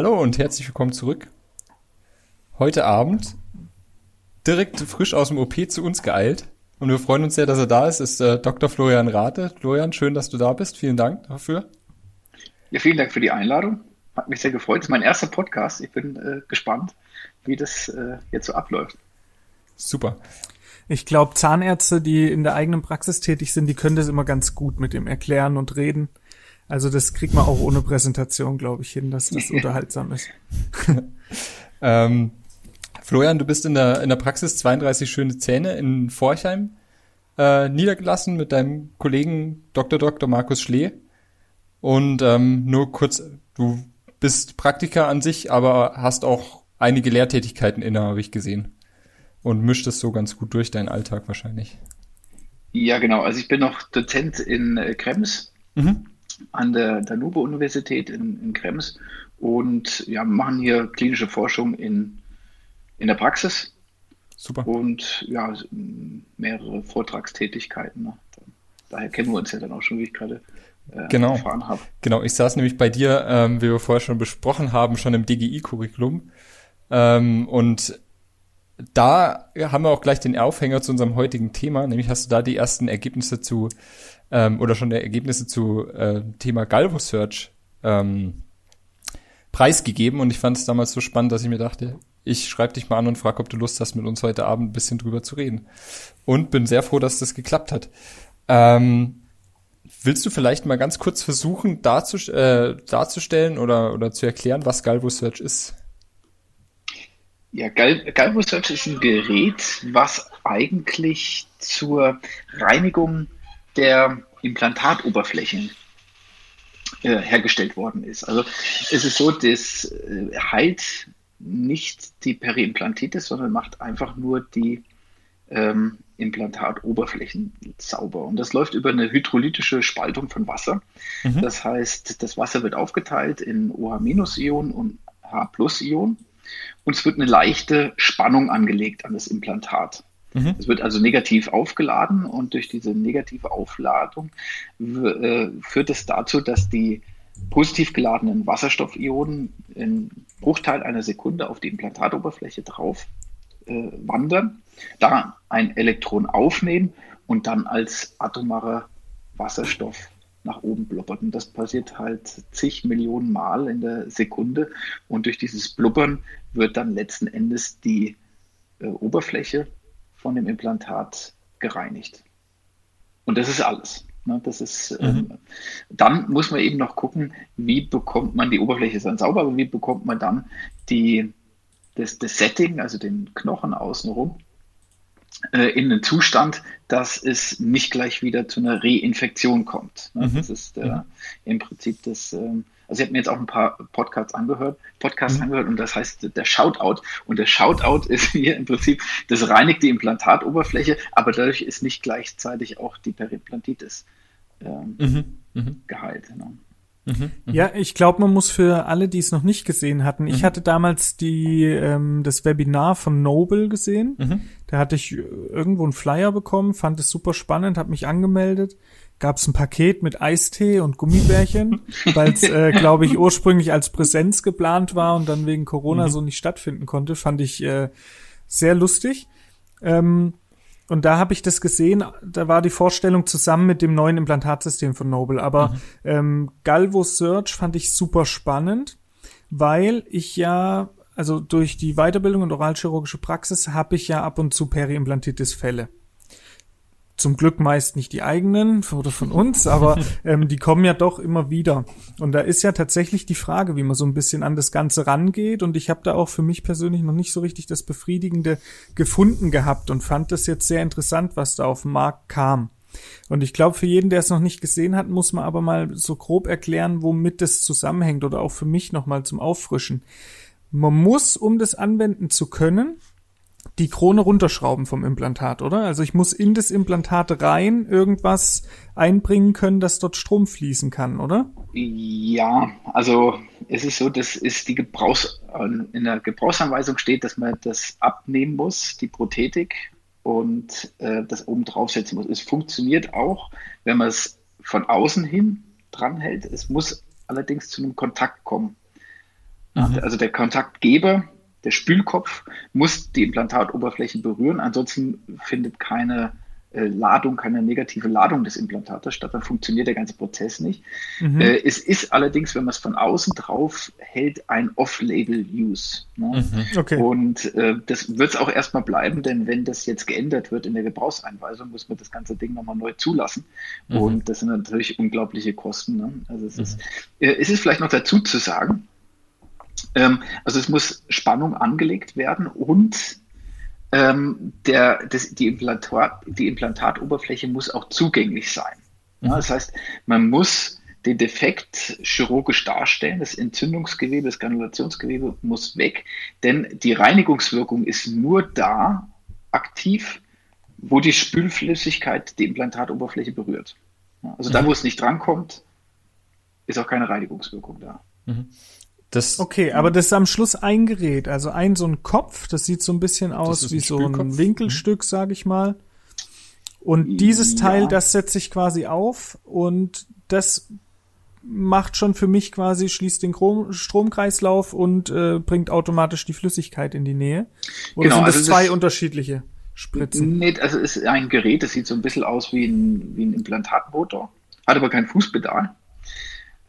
Hallo und herzlich willkommen zurück. Heute Abend direkt frisch aus dem OP zu uns geeilt. Und wir freuen uns sehr, dass er da ist, ist äh, Dr. Florian Rate. Florian, schön, dass du da bist. Vielen Dank dafür. Ja, vielen Dank für die Einladung. Hat mich sehr gefreut. Das ist mein erster Podcast. Ich bin äh, gespannt, wie das äh, jetzt so abläuft. Super. Ich glaube, Zahnärzte, die in der eigenen Praxis tätig sind, die können das immer ganz gut mit dem Erklären und Reden. Also das kriegt man auch ohne Präsentation, glaube ich, hin, dass das unterhaltsam ist. ähm, Florian, du bist in der, in der Praxis 32 schöne Zähne in Forchheim äh, niedergelassen mit deinem Kollegen Dr. Dr. Markus Schlee. Und ähm, nur kurz, du bist Praktiker an sich, aber hast auch einige Lehrtätigkeiten inne, habe ich gesehen. Und mischt es so ganz gut durch deinen Alltag wahrscheinlich. Ja, genau. Also ich bin noch Dozent in äh, Krems mhm. An der Danube-Universität in, in Krems und ja, machen hier klinische Forschung in in der Praxis. Super. Und ja, mehrere Vortragstätigkeiten. Ne? Daher kennen wir uns ja dann auch schon, wie ich gerade äh, genau. erfahren habe. Genau, ich saß nämlich bei dir, ähm, wie wir vorher schon besprochen haben, schon im DGI-Curriculum. Ähm, und da haben wir auch gleich den Aufhänger zu unserem heutigen Thema, nämlich hast du da die ersten Ergebnisse zu ähm, oder schon Ergebnisse zu äh, Thema Galvo Search ähm, preisgegeben und ich fand es damals so spannend, dass ich mir dachte, ich schreibe dich mal an und frage, ob du Lust hast, mit uns heute Abend ein bisschen drüber zu reden. Und bin sehr froh, dass das geklappt hat. Ähm, willst du vielleicht mal ganz kurz versuchen, darzust äh, darzustellen oder, oder zu erklären, was Galvo Search ist? Ja, Gal Galvo Search ist ein Gerät, was eigentlich zur Reinigung der Implantatoberflächen äh, hergestellt worden ist. Also es ist so, das äh, heilt nicht die Periimplantitis, sondern macht einfach nur die ähm, Implantatoberflächen sauber. Und das läuft über eine hydrolytische Spaltung von Wasser. Mhm. Das heißt, das Wasser wird aufgeteilt in OH-Ionen und H-Ionen und es wird eine leichte Spannung angelegt an das Implantat. Mhm. Es wird also negativ aufgeladen und durch diese negative Aufladung äh, führt es dazu, dass die positiv geladenen Wasserstoffionen in Bruchteil einer Sekunde auf die Implantatoberfläche drauf äh, wandern, da ein Elektron aufnehmen und dann als atomarer Wasserstoff nach oben blubbert. Und das passiert halt zig Millionen Mal in der Sekunde. Und durch dieses Blubbern wird dann letzten Endes die äh, Oberfläche von dem Implantat gereinigt. Und das ist alles. Ne, das ist, mhm. ähm, dann muss man eben noch gucken, wie bekommt man die Oberfläche ist dann sauber, aber wie bekommt man dann die, das, das Setting, also den Knochen außenrum, äh, in einen Zustand, dass es nicht gleich wieder zu einer Reinfektion kommt. Ne? Mhm. Das ist äh, im Prinzip das, ähm, also ich habe mir jetzt auch ein paar Podcasts angehört, Podcasts mhm. angehört und das heißt der Shoutout. Und der Shoutout ist hier im Prinzip, das reinigt die Implantatoberfläche, aber dadurch ist nicht gleichzeitig auch die Perimplantitis ähm, mhm. Mhm. geheilt. Ne? Mhm, ja, ich glaube, man muss für alle, die es noch nicht gesehen hatten, ich mhm. hatte damals die ähm, das Webinar von Noble gesehen. Mhm. Da hatte ich irgendwo einen Flyer bekommen, fand es super spannend, habe mich angemeldet gab es ein Paket mit Eistee und Gummibärchen, weil es, äh, glaube ich, ursprünglich als Präsenz geplant war und dann wegen Corona mhm. so nicht stattfinden konnte. Fand ich äh, sehr lustig. Ähm, und da habe ich das gesehen, da war die Vorstellung zusammen mit dem neuen Implantatsystem von Noble. Aber mhm. ähm, Galvo Search fand ich super spannend, weil ich ja, also durch die Weiterbildung und oralchirurgische Praxis habe ich ja ab und zu Periimplantitis-Fälle zum Glück meist nicht die eigenen oder von uns, aber ähm, die kommen ja doch immer wieder. Und da ist ja tatsächlich die Frage, wie man so ein bisschen an das Ganze rangeht. Und ich habe da auch für mich persönlich noch nicht so richtig das Befriedigende gefunden gehabt und fand das jetzt sehr interessant, was da auf den Markt kam. Und ich glaube, für jeden, der es noch nicht gesehen hat, muss man aber mal so grob erklären, womit das zusammenhängt oder auch für mich nochmal zum Auffrischen. Man muss, um das anwenden zu können, die Krone runterschrauben vom Implantat, oder? Also ich muss in das Implantat rein irgendwas einbringen können, dass dort Strom fließen kann, oder? Ja, also es ist so, das ist die Gebrauchs in der Gebrauchsanweisung steht, dass man das abnehmen muss, die Prothetik und äh, das oben draufsetzen muss. Es funktioniert auch, wenn man es von außen hin dranhält. Es muss allerdings zu einem Kontakt kommen. Mhm. Also der Kontaktgeber, der Spülkopf, muss die Implantatoberfläche berühren, ansonsten findet keine äh, Ladung, keine negative Ladung des Implantates statt, dann funktioniert der ganze Prozess nicht. Mhm. Äh, es ist allerdings, wenn man es von außen drauf hält, ein Off-Label-Use. Ne? Mhm. Okay. Und äh, das wird es auch erstmal bleiben, denn wenn das jetzt geändert wird in der Gebrauchseinweisung, muss man das ganze Ding nochmal neu zulassen. Mhm. Und das sind natürlich unglaubliche Kosten. Ne? Also es, ist, mhm. äh, es ist vielleicht noch dazu zu sagen, ähm, also es muss Spannung angelegt werden und ähm, der, das, die, Implantat, die Implantatoberfläche muss auch zugänglich sein. Ja, das heißt, man muss den Defekt chirurgisch darstellen, das Entzündungsgewebe, das Granulationsgewebe muss weg, denn die Reinigungswirkung ist nur da aktiv, wo die Spülflüssigkeit die Implantatoberfläche berührt. Ja, also mhm. da, wo es nicht drankommt, ist auch keine Reinigungswirkung da. Mhm. Das, okay, aber das ist am Schluss ein Gerät, also ein so ein Kopf, das sieht so ein bisschen aus wie ein so ein Winkelstück, sag ich mal. Und dieses Teil, ja. das setze ich quasi auf und das macht schon für mich quasi, schließt den Stromkreislauf und äh, bringt automatisch die Flüssigkeit in die Nähe. Oder genau, sind das also zwei das, unterschiedliche Spritzen? Nee, also es ist ein Gerät, das sieht so ein bisschen aus wie ein, wie ein Implantatmotor, hat aber kein Fußpedal.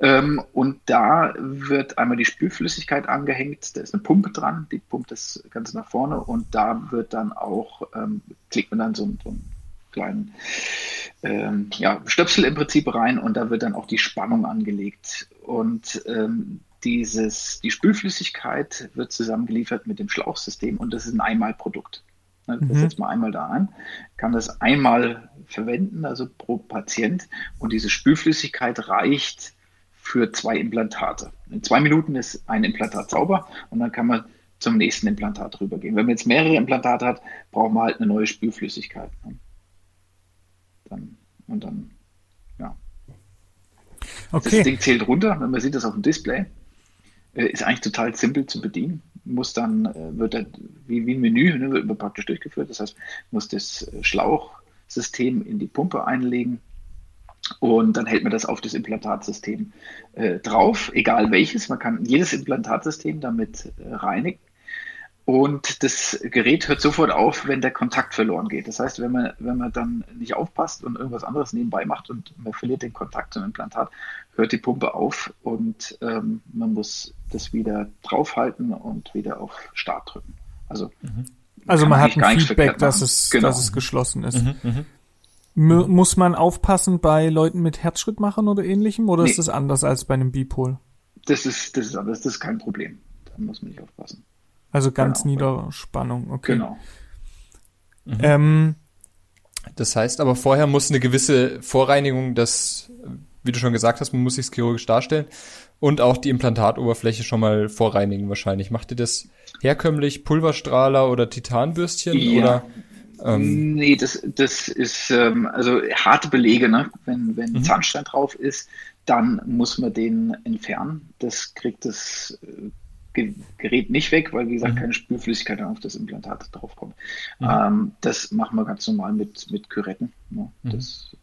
Ähm, und da wird einmal die Spülflüssigkeit angehängt, da ist eine Pumpe dran, die pumpt das Ganze nach vorne und da wird dann auch, ähm, klickt man dann so, so einen kleinen ähm, ja, Stöpsel im Prinzip rein und da wird dann auch die Spannung angelegt. Und ähm, dieses, die Spülflüssigkeit wird zusammengeliefert mit dem Schlauchsystem und das ist ein Einmalprodukt. Das mhm. setzt man einmal da an, kann das einmal verwenden, also pro Patient und diese Spülflüssigkeit reicht für zwei Implantate. In zwei Minuten ist ein Implantat sauber und dann kann man zum nächsten Implantat rübergehen. Wenn man jetzt mehrere Implantate hat, braucht man halt eine neue Spülflüssigkeit. Ne? Dann, und dann, ja. Okay. Das Ding zählt runter, wenn man sieht das auf dem Display. Äh, ist eigentlich total simpel zu bedienen. Muss dann, äh, wird dann wie, wie ein Menü, ne, wird praktisch durchgeführt. Das heißt, muss das äh, Schlauchsystem in die Pumpe einlegen und dann hält man das auf das Implantatsystem äh, drauf, egal welches. Man kann jedes Implantatsystem damit äh, reinigen. Und das Gerät hört sofort auf, wenn der Kontakt verloren geht. Das heißt, wenn man, wenn man dann nicht aufpasst und irgendwas anderes nebenbei macht und man verliert den Kontakt zum Implantat, hört die Pumpe auf und ähm, man muss das wieder draufhalten und wieder auf Start drücken. Also, mhm. also man hat ein Feedback, dass es, genau. dass es geschlossen ist. Mhm, mh. M muss man aufpassen bei Leuten mit Herzschrittmachern oder ähnlichem oder nee. ist das anders als bei einem Bipol? Das ist, das ist anders, das ist kein Problem. Da muss man nicht aufpassen. Also ganz genau. Niederspannung, okay. Genau. Mhm. Ähm, das heißt aber vorher muss eine gewisse Vorreinigung, das, wie du schon gesagt hast, man muss sich chirurgisch darstellen und auch die Implantatoberfläche schon mal vorreinigen wahrscheinlich. Macht ihr das herkömmlich Pulverstrahler oder Titanbürstchen ja. oder? Ähm, nee, das, das ist ähm, also harte Belege. Ne? Wenn, wenn mhm. Zahnstein drauf ist, dann muss man den entfernen. Das kriegt das äh, Gerät nicht weg, weil wie gesagt mhm. keine Spülflüssigkeit auf das Implantat draufkommt. Mhm. Ähm, das machen wir ganz normal mit, mit Küretten. Ne? Mhm. Das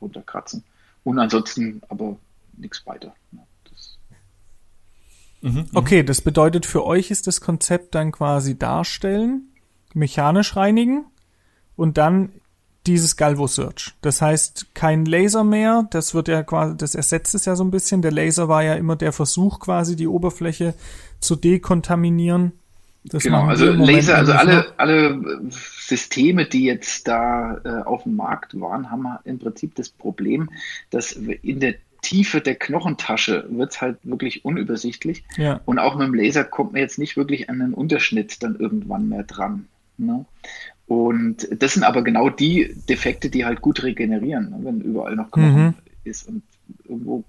runterkratzen. Und ansonsten aber nichts weiter. Ne? Mhm, mhm. Okay, das bedeutet für euch ist das Konzept dann quasi darstellen, mechanisch reinigen und dann dieses Galvo Search. Das heißt, kein Laser mehr, das wird ja quasi, das ersetzt es ja so ein bisschen. Der Laser war ja immer der Versuch, quasi die Oberfläche zu dekontaminieren. Das genau, also Laser, also alle, alle Systeme, die jetzt da äh, auf dem Markt waren, haben im Prinzip das Problem, dass in der Tiefe der Knochentasche wird es halt wirklich unübersichtlich. Ja. Und auch mit dem Laser kommt man jetzt nicht wirklich an einen Unterschnitt dann irgendwann mehr dran. Ne? Und das sind aber genau die Defekte, die halt gut regenerieren, ne, wenn überall noch Knochen mhm. ist. Und irgendwo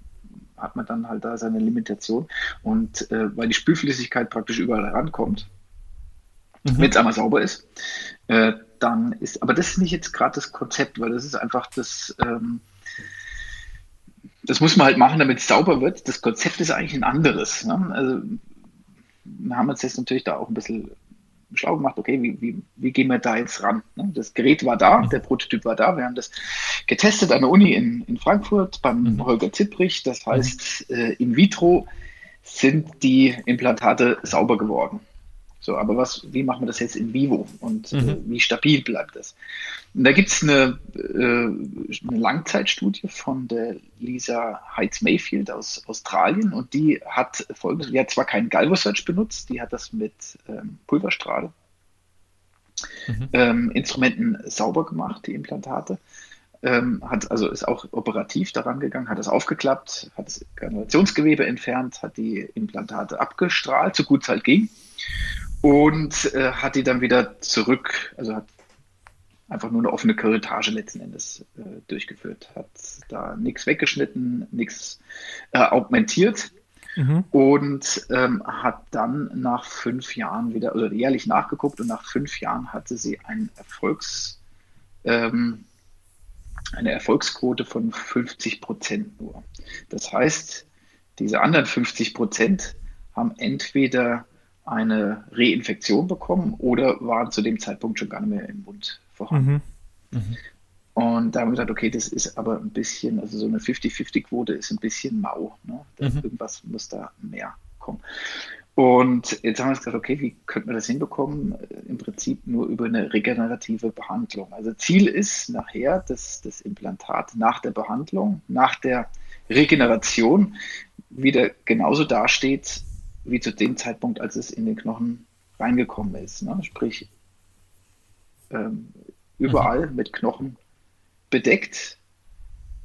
hat man dann halt da seine Limitation. Und äh, weil die Spülflüssigkeit praktisch überall rankommt, mhm. wenn es einmal sauber ist, äh, dann ist, aber das ist nicht jetzt gerade das Konzept, weil das ist einfach das, ähm, das muss man halt machen, damit es sauber wird. Das Konzept ist eigentlich ein anderes. Ne? Also wir haben uns jetzt natürlich da auch ein bisschen schlau gemacht, okay, wie, wie, wie gehen wir da jetzt ran? Ne? Das Gerät war da, mhm. der Prototyp war da, wir haben das getestet an der Uni in, in Frankfurt beim mhm. Holger Zittrich, das heißt äh, in vitro sind die Implantate sauber geworden. So, aber was, wie machen wir das jetzt in vivo und äh, mhm. äh, wie stabil bleibt das? Und da gibt es eine, äh, eine Langzeitstudie von der Lisa Heitz Mayfield aus Australien und die hat folgendes, die hat zwar keinen Galvo Search benutzt, die hat das mit ähm, Pulverstrahl mhm. ähm, Instrumenten sauber gemacht, die Implantate. Ähm, hat also ist auch operativ daran gegangen, hat es aufgeklappt, hat das Granulationsgewebe entfernt, hat die Implantate abgestrahlt, so gut es halt ging und äh, hat die dann wieder zurück, also hat einfach nur eine offene Curettage letzten Endes äh, durchgeführt, hat da nichts weggeschnitten, nichts äh, augmentiert mhm. und ähm, hat dann nach fünf Jahren wieder, oder jährlich nachgeguckt und nach fünf Jahren hatte sie ein Erfolgs, ähm, eine Erfolgsquote von 50 Prozent nur. Das heißt, diese anderen 50 Prozent haben entweder eine Reinfektion bekommen oder waren zu dem Zeitpunkt schon gar nicht mehr im Mund vorhanden. Mhm. Mhm. Und da haben wir gesagt, okay, das ist aber ein bisschen, also so eine 50-50-Quote ist ein bisschen mau. Ne? Mhm. Irgendwas muss da mehr kommen. Und jetzt haben wir uns gesagt, okay, wie könnten wir das hinbekommen? Im Prinzip nur über eine regenerative Behandlung. Also Ziel ist nachher, dass das Implantat nach der Behandlung, nach der Regeneration wieder genauso dasteht, wie zu dem Zeitpunkt, als es in den Knochen reingekommen ist. Ne? Sprich, ähm, überall mhm. mit Knochen bedeckt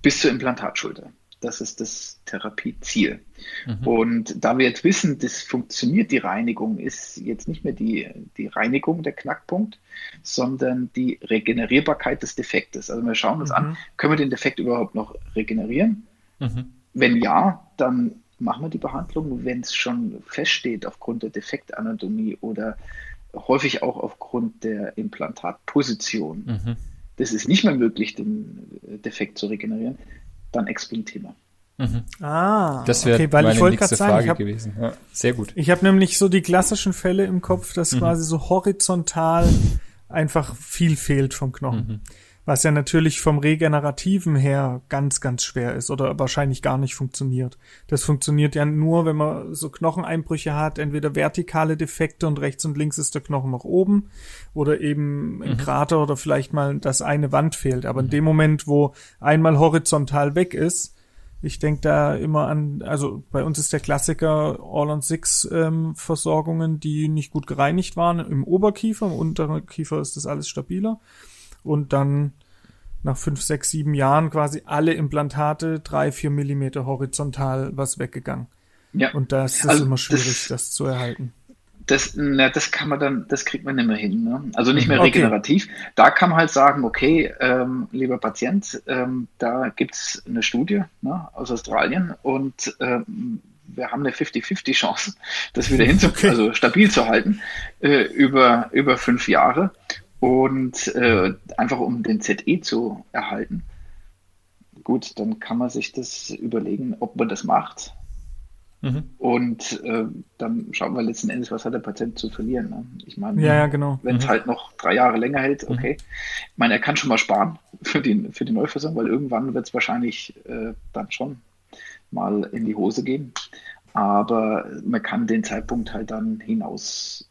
bis zur Implantatschulter. Das ist das Therapieziel. Mhm. Und da wir jetzt wissen, das funktioniert, die Reinigung ist jetzt nicht mehr die, die Reinigung der Knackpunkt, sondern die Regenerierbarkeit des Defektes. Also wir schauen uns mhm. an, können wir den Defekt überhaupt noch regenerieren? Mhm. Wenn ja, dann machen wir die Behandlung, wenn es schon feststeht aufgrund der Defektanatomie oder häufig auch aufgrund der Implantatposition. Mhm. Das ist nicht mehr möglich, den Defekt zu regenerieren, dann explantieren wir. Mhm. Ah, das wäre okay, weil meine ich wollte nächste sagen, Frage hab, gewesen. Ja, sehr gut. Ich habe nämlich so die klassischen Fälle im Kopf, dass mhm. quasi so horizontal einfach viel fehlt vom Knochen. Mhm was ja natürlich vom Regenerativen her ganz, ganz schwer ist oder wahrscheinlich gar nicht funktioniert. Das funktioniert ja nur, wenn man so Knocheneinbrüche hat, entweder vertikale Defekte und rechts und links ist der Knochen noch oben oder eben ein mhm. Krater oder vielleicht mal das eine Wand fehlt. Aber in dem Moment, wo einmal horizontal weg ist, ich denke da immer an, also bei uns ist der Klassiker All-on-Six-Versorgungen, ähm, die nicht gut gereinigt waren im Oberkiefer, im unteren Kiefer ist das alles stabiler und dann nach fünf, sechs, sieben Jahren quasi alle Implantate drei, vier Millimeter horizontal was weggegangen. Ja. Und das ist also immer schwierig, das, das, zu erhalten. Das, na, das kann man dann, das kriegt man nicht mehr hin. Ne? Also nicht mehr regenerativ. Okay. Da kann man halt sagen, okay, ähm, lieber Patient, ähm, da gibt es eine Studie ne, aus Australien und ähm, wir haben eine 50-50 Chance, das wieder hinzu, okay. also stabil zu halten äh, über, über fünf Jahre und äh, einfach um den ZE zu erhalten. Gut, dann kann man sich das überlegen, ob man das macht. Mhm. Und äh, dann schauen wir letzten Endes, was hat der Patient zu verlieren. Ne? Ich meine, ja, ja, genau. wenn es mhm. halt noch drei Jahre länger hält, mhm. okay. Mhm. Ich meine, er kann schon mal sparen für die, für die Neuversorgung, weil irgendwann wird es wahrscheinlich äh, dann schon mal in die Hose gehen. Aber man kann den Zeitpunkt halt dann hinaus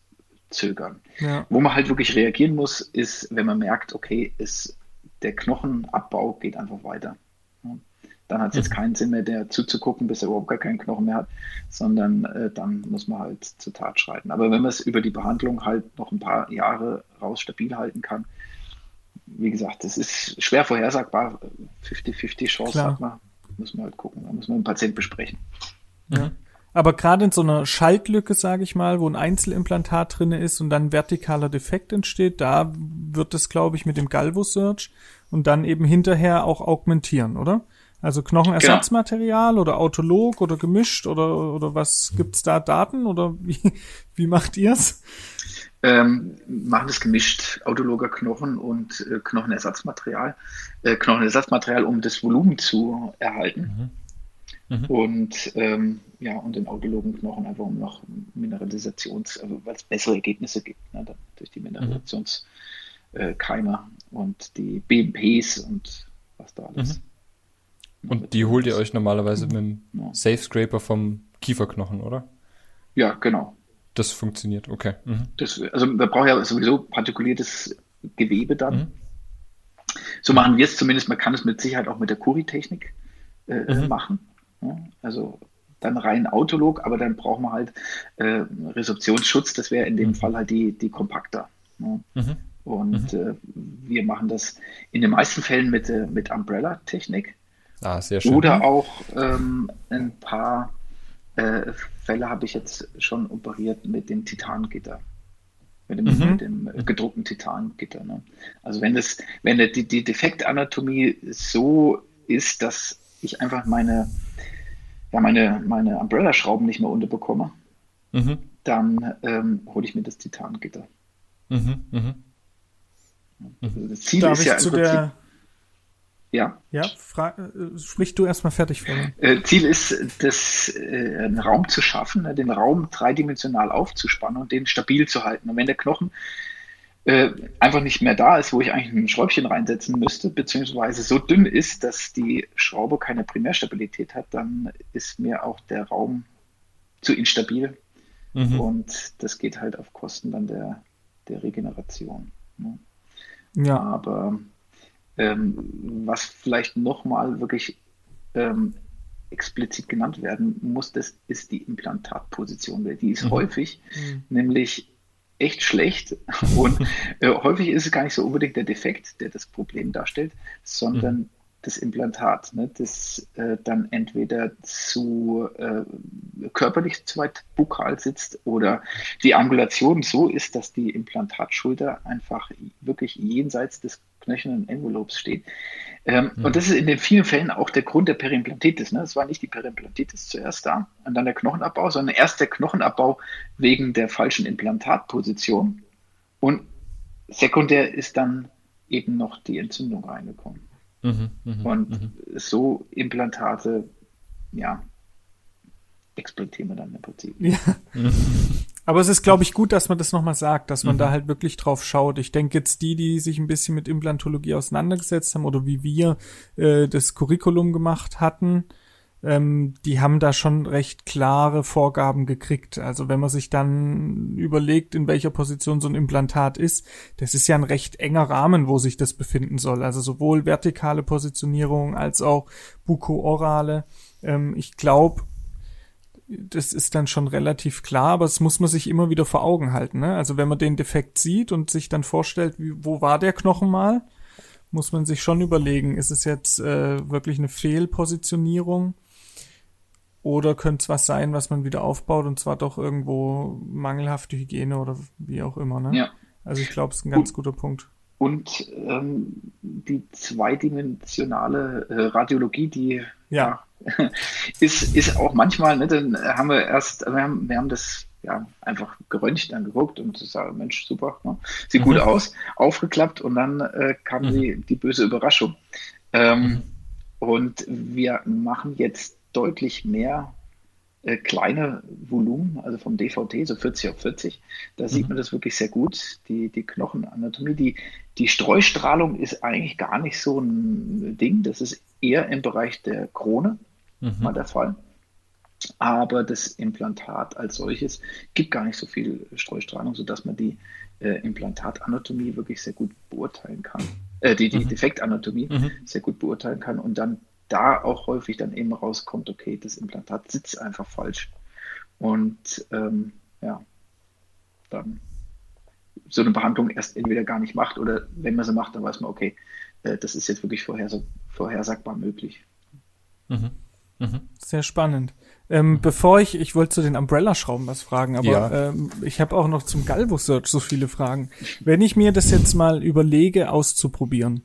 zögern. Ja. Wo man halt wirklich reagieren muss, ist, wenn man merkt, okay, ist, der Knochenabbau geht einfach weiter. Dann hat es jetzt keinen Sinn mehr, der zuzugucken, bis er überhaupt gar keinen Knochen mehr hat, sondern äh, dann muss man halt zur Tat schreiten. Aber wenn man es über die Behandlung halt noch ein paar Jahre raus stabil halten kann, wie gesagt, das ist schwer vorhersagbar. 50-50 Chance Klar. hat man, muss man halt gucken. Da muss man mit dem Patient besprechen. Ja. Aber gerade in so einer Schaltlücke, sage ich mal, wo ein Einzelimplantat drinne ist und dann vertikaler Defekt entsteht, da wird es, glaube ich, mit dem Galvo Search und dann eben hinterher auch augmentieren, oder? Also Knochenersatzmaterial genau. oder Autolog oder gemischt oder, oder was gibt's da Daten oder wie, wie macht ihr's? Ähm, machen es gemischt, autologer Knochen und äh, Knochenersatzmaterial. Äh, Knochenersatzmaterial, um das Volumen zu erhalten. Mhm. Mhm. Und ähm, ja, und den autologen Knochen einfach um noch Mineralisations, also weil es bessere Ergebnisse gibt, ne, durch die Mineralisationskeime äh, und die BMPs und was da alles. Mhm. Und die holt ihr euch normalerweise mit dem Safe Scraper vom Kieferknochen, oder? Ja, genau. Das funktioniert, okay. Mhm. Das, also man braucht ja sowieso partikuliertes Gewebe dann. Mhm. So machen wir es zumindest. Man kann es mit Sicherheit auch mit der Curi-Technik äh, mhm. machen. Also dann rein Autolog, aber dann brauchen wir halt äh, Resorptionsschutz. Das wäre in dem mhm. Fall halt die, die Kompakter. Ja. Mhm. Und mhm. äh, wir machen das in den meisten Fällen mit, äh, mit Umbrella-Technik. Ah, sehr schön. Oder auch ähm, ein paar äh, Fälle habe ich jetzt schon operiert mit dem Titangitter. Mit dem, mhm. mit dem äh, gedruckten Titangitter. Ne? Also wenn das, wenn die, die Defektanatomie so ist, dass ich einfach meine, ja, meine, meine Umbrella-Schrauben nicht mehr unterbekomme, mhm. dann ähm, hole ich mir das Titangitter. Mhm, mh. Also das Ziel Darf ist ja im Prinzip, der, ja. Ja, frag, äh, sprich du erstmal fertig. Äh, Ziel ist, das, äh, einen Raum zu schaffen, ne, den Raum dreidimensional aufzuspannen und den stabil zu halten. Und wenn der Knochen äh, einfach nicht mehr da ist, wo ich eigentlich ein Schräubchen reinsetzen müsste, beziehungsweise so dünn ist, dass die Schraube keine Primärstabilität hat, dann ist mir auch der Raum zu instabil. Mhm. Und das geht halt auf Kosten dann der, der Regeneration. Ne? Ja. Aber ähm, was vielleicht nochmal wirklich ähm, explizit genannt werden muss, das ist die Implantatposition. Die ist mhm. häufig mhm. nämlich echt schlecht. Und äh, häufig ist es gar nicht so unbedingt der Defekt, der das Problem darstellt, sondern mhm. das Implantat, ne, das äh, dann entweder zu äh, körperlich zu weit bukal sitzt oder die Angulation so ist, dass die Implantatschulter einfach wirklich jenseits des knöchernen Envelopes steht. Ähm, mhm. Und das ist in den vielen Fällen auch der Grund der Perimplantitis. Ne? Es war nicht die Perimplantitis zuerst da und dann der Knochenabbau, sondern erst der Knochenabbau wegen der falschen Implantatposition. Und sekundär ist dann eben noch die Entzündung reingekommen. Mhm, mh, und mh. so Implantate, ja, exploitieren wir dann im Prinzip. Ja. Aber es ist, glaube ich, gut, dass man das nochmal sagt, dass man mhm. da halt wirklich drauf schaut. Ich denke jetzt die, die sich ein bisschen mit Implantologie auseinandergesetzt haben oder wie wir äh, das Curriculum gemacht hatten, ähm, die haben da schon recht klare Vorgaben gekriegt. Also wenn man sich dann überlegt, in welcher Position so ein Implantat ist, das ist ja ein recht enger Rahmen, wo sich das befinden soll. Also sowohl vertikale Positionierung als auch buko-orale. Ähm, ich glaube, das ist dann schon relativ klar, aber das muss man sich immer wieder vor Augen halten. Ne? Also wenn man den Defekt sieht und sich dann vorstellt, wie, wo war der Knochen mal, muss man sich schon überlegen, ist es jetzt äh, wirklich eine Fehlpositionierung oder könnte es was sein, was man wieder aufbaut und zwar doch irgendwo mangelhafte Hygiene oder wie auch immer. Ne? Ja. Also ich glaube, es ist ein ganz guter Punkt. Und ähm, die zweidimensionale äh, Radiologie, die ja. ja. ist, ist auch manchmal, ne, dann haben wir erst, wir haben, wir haben das ja einfach geröntgt, dann geguckt und gesagt, Mensch, super, ne? sieht mhm. gut aus, aufgeklappt und dann äh, kam mhm. die, die böse Überraschung. Ähm, mhm. Und wir machen jetzt deutlich mehr äh, kleine Volumen, also vom DVT, so 40 auf 40. Da mhm. sieht man das wirklich sehr gut, die, die Knochenanatomie. Die, die Streustrahlung ist eigentlich gar nicht so ein Ding. Das ist eher im Bereich der Krone mhm. mal der Fall. Aber das Implantat als solches gibt gar nicht so viel Streustrahlung, sodass man die äh, Implantatanatomie wirklich sehr gut beurteilen kann. Äh, die, die mhm. Defektanatomie mhm. sehr gut beurteilen kann und dann da auch häufig dann eben rauskommt, okay, das Implantat sitzt einfach falsch. Und ähm, ja, dann so eine Behandlung erst entweder gar nicht macht oder wenn man sie macht, dann weiß man, okay, äh, das ist jetzt wirklich vorhersag vorhersagbar möglich. Mhm. Mhm. Sehr spannend. Ähm, mhm. Bevor ich, ich wollte zu den Umbrella-Schrauben was fragen, aber ja. ähm, ich habe auch noch zum Galvo-Search so viele Fragen. Wenn ich mir das jetzt mal überlege, auszuprobieren,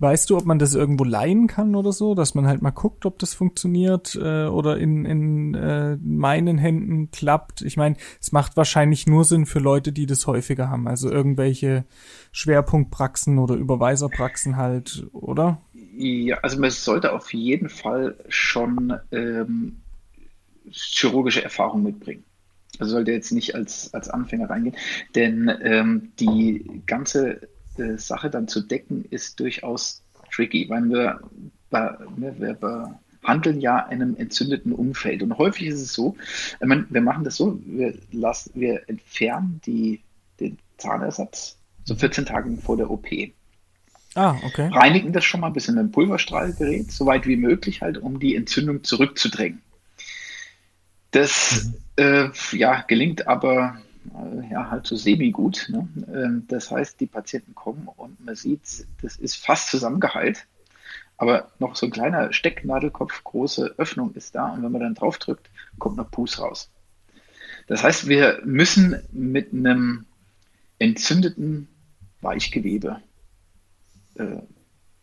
Weißt du, ob man das irgendwo leihen kann oder so, dass man halt mal guckt, ob das funktioniert äh, oder in, in äh, meinen Händen klappt? Ich meine, es macht wahrscheinlich nur Sinn für Leute, die das häufiger haben, also irgendwelche Schwerpunktpraxen oder Überweiserpraxen halt, oder? Ja, also man sollte auf jeden Fall schon ähm, chirurgische Erfahrung mitbringen. Also sollte jetzt nicht als, als Anfänger reingehen, denn ähm, die ganze äh, Sache dann zu decken, ist durchaus tricky, weil wir ne, wir handeln ja in einem entzündeten Umfeld. Und häufig ist es so, meine, wir machen das so, wir, lassen, wir entfernen die, den Zahnersatz so 14 Tage vor der OP. Ah, okay. Reinigen das schon mal ein bisschen mit einem Pulverstrahlgerät, so weit wie möglich halt, um die Entzündung zurückzudrängen. Das mhm. äh, ja, gelingt aber ja, halt so semi-gut. Ne? Ähm, das heißt, die Patienten kommen und man sieht, das ist fast zusammengeheilt, aber noch so ein kleiner Stecknadelkopf, große Öffnung ist da und wenn man dann drauf drückt, kommt noch Pus raus. Das heißt, wir müssen mit einem entzündeten Weichgewebe äh,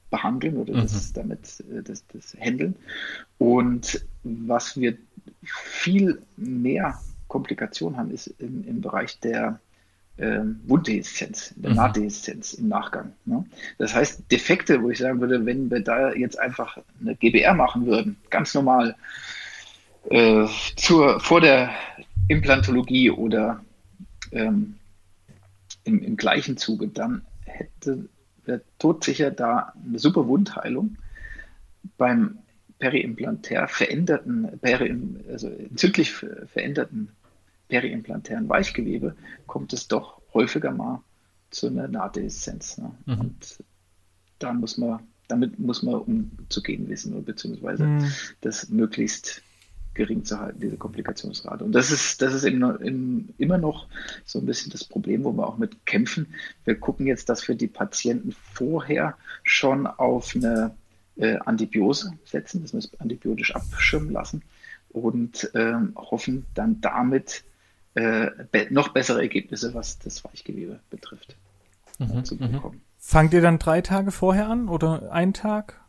behandeln oder das, mhm. damit äh, das, das handeln. Und was wir viel mehr Komplikationen haben, ist im, im Bereich der ähm, Wunddeszenz, der mhm. Nahtdeszenz im Nachgang. Ne? Das heißt, Defekte, wo ich sagen würde, wenn wir da jetzt einfach eine GBR machen würden, ganz normal, äh, zur, vor der Implantologie oder ähm, im, im gleichen Zuge, dann hätte wir todsicher da eine super Wundheilung. Beim periimplantär veränderten, peri, also entzündlich veränderten periimplantären Weichgewebe kommt es doch häufiger mal zu einer Nahtdeszenz. Ne? Mhm. Und da muss man, damit muss man umzugehen wissen, beziehungsweise mhm. das möglichst gering zu halten, diese Komplikationsrate. Und das ist, das ist in, in, immer noch so ein bisschen das Problem, wo wir auch mit kämpfen. Wir gucken jetzt, dass wir die Patienten vorher schon auf eine äh, Antibiose setzen, dass wir es antibiotisch abschirmen lassen und äh, hoffen dann damit äh, be noch bessere Ergebnisse, was das Weichgewebe betrifft, mhm, zu mhm. bekommen. Fangt ihr dann drei Tage vorher an oder einen Tag?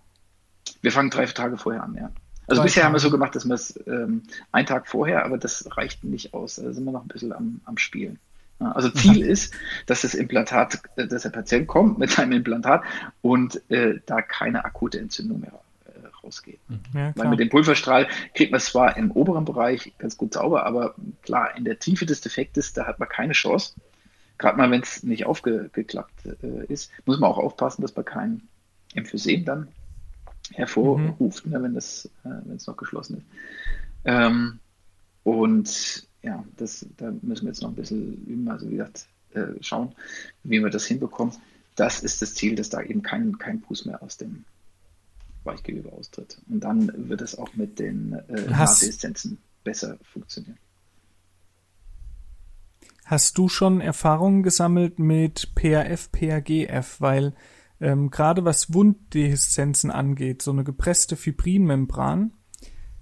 Wir fangen drei Tage vorher an, ja. Also drei bisher Tage. haben wir so gemacht, dass wir es ähm, einen Tag vorher, aber das reicht nicht aus. Da sind wir noch ein bisschen am, am Spielen. Also Ziel mhm. ist, dass das Implantat, äh, dass der Patient kommt mit seinem Implantat und äh, da keine akute Entzündung mehr äh, rausgeht. Mhm. Ja, Weil mit dem Pulverstrahl kriegt man zwar im oberen Bereich ganz gut sauber, aber klar, in der Tiefe des Defektes, da hat man keine Chance. Gerade mal, wenn es nicht aufgeklappt äh, ist, muss man auch aufpassen, dass man kein Emphysem dann hervorruft, mhm. ne, wenn es äh, noch geschlossen ist. Ähm, und ja, das, da müssen wir jetzt noch ein bisschen üben, also wie gesagt, äh, schauen, wie wir das hinbekommen. Das ist das Ziel, dass da eben kein, kein Pus mehr aus dem Weichgewebe austritt. Und dann wird es auch mit den äh, Nahtdistanzen besser funktionieren. Hast du schon Erfahrungen gesammelt mit PRF, PRGF? Weil ähm, gerade was Wunddeszenzen angeht, so eine gepresste Fibrinmembran,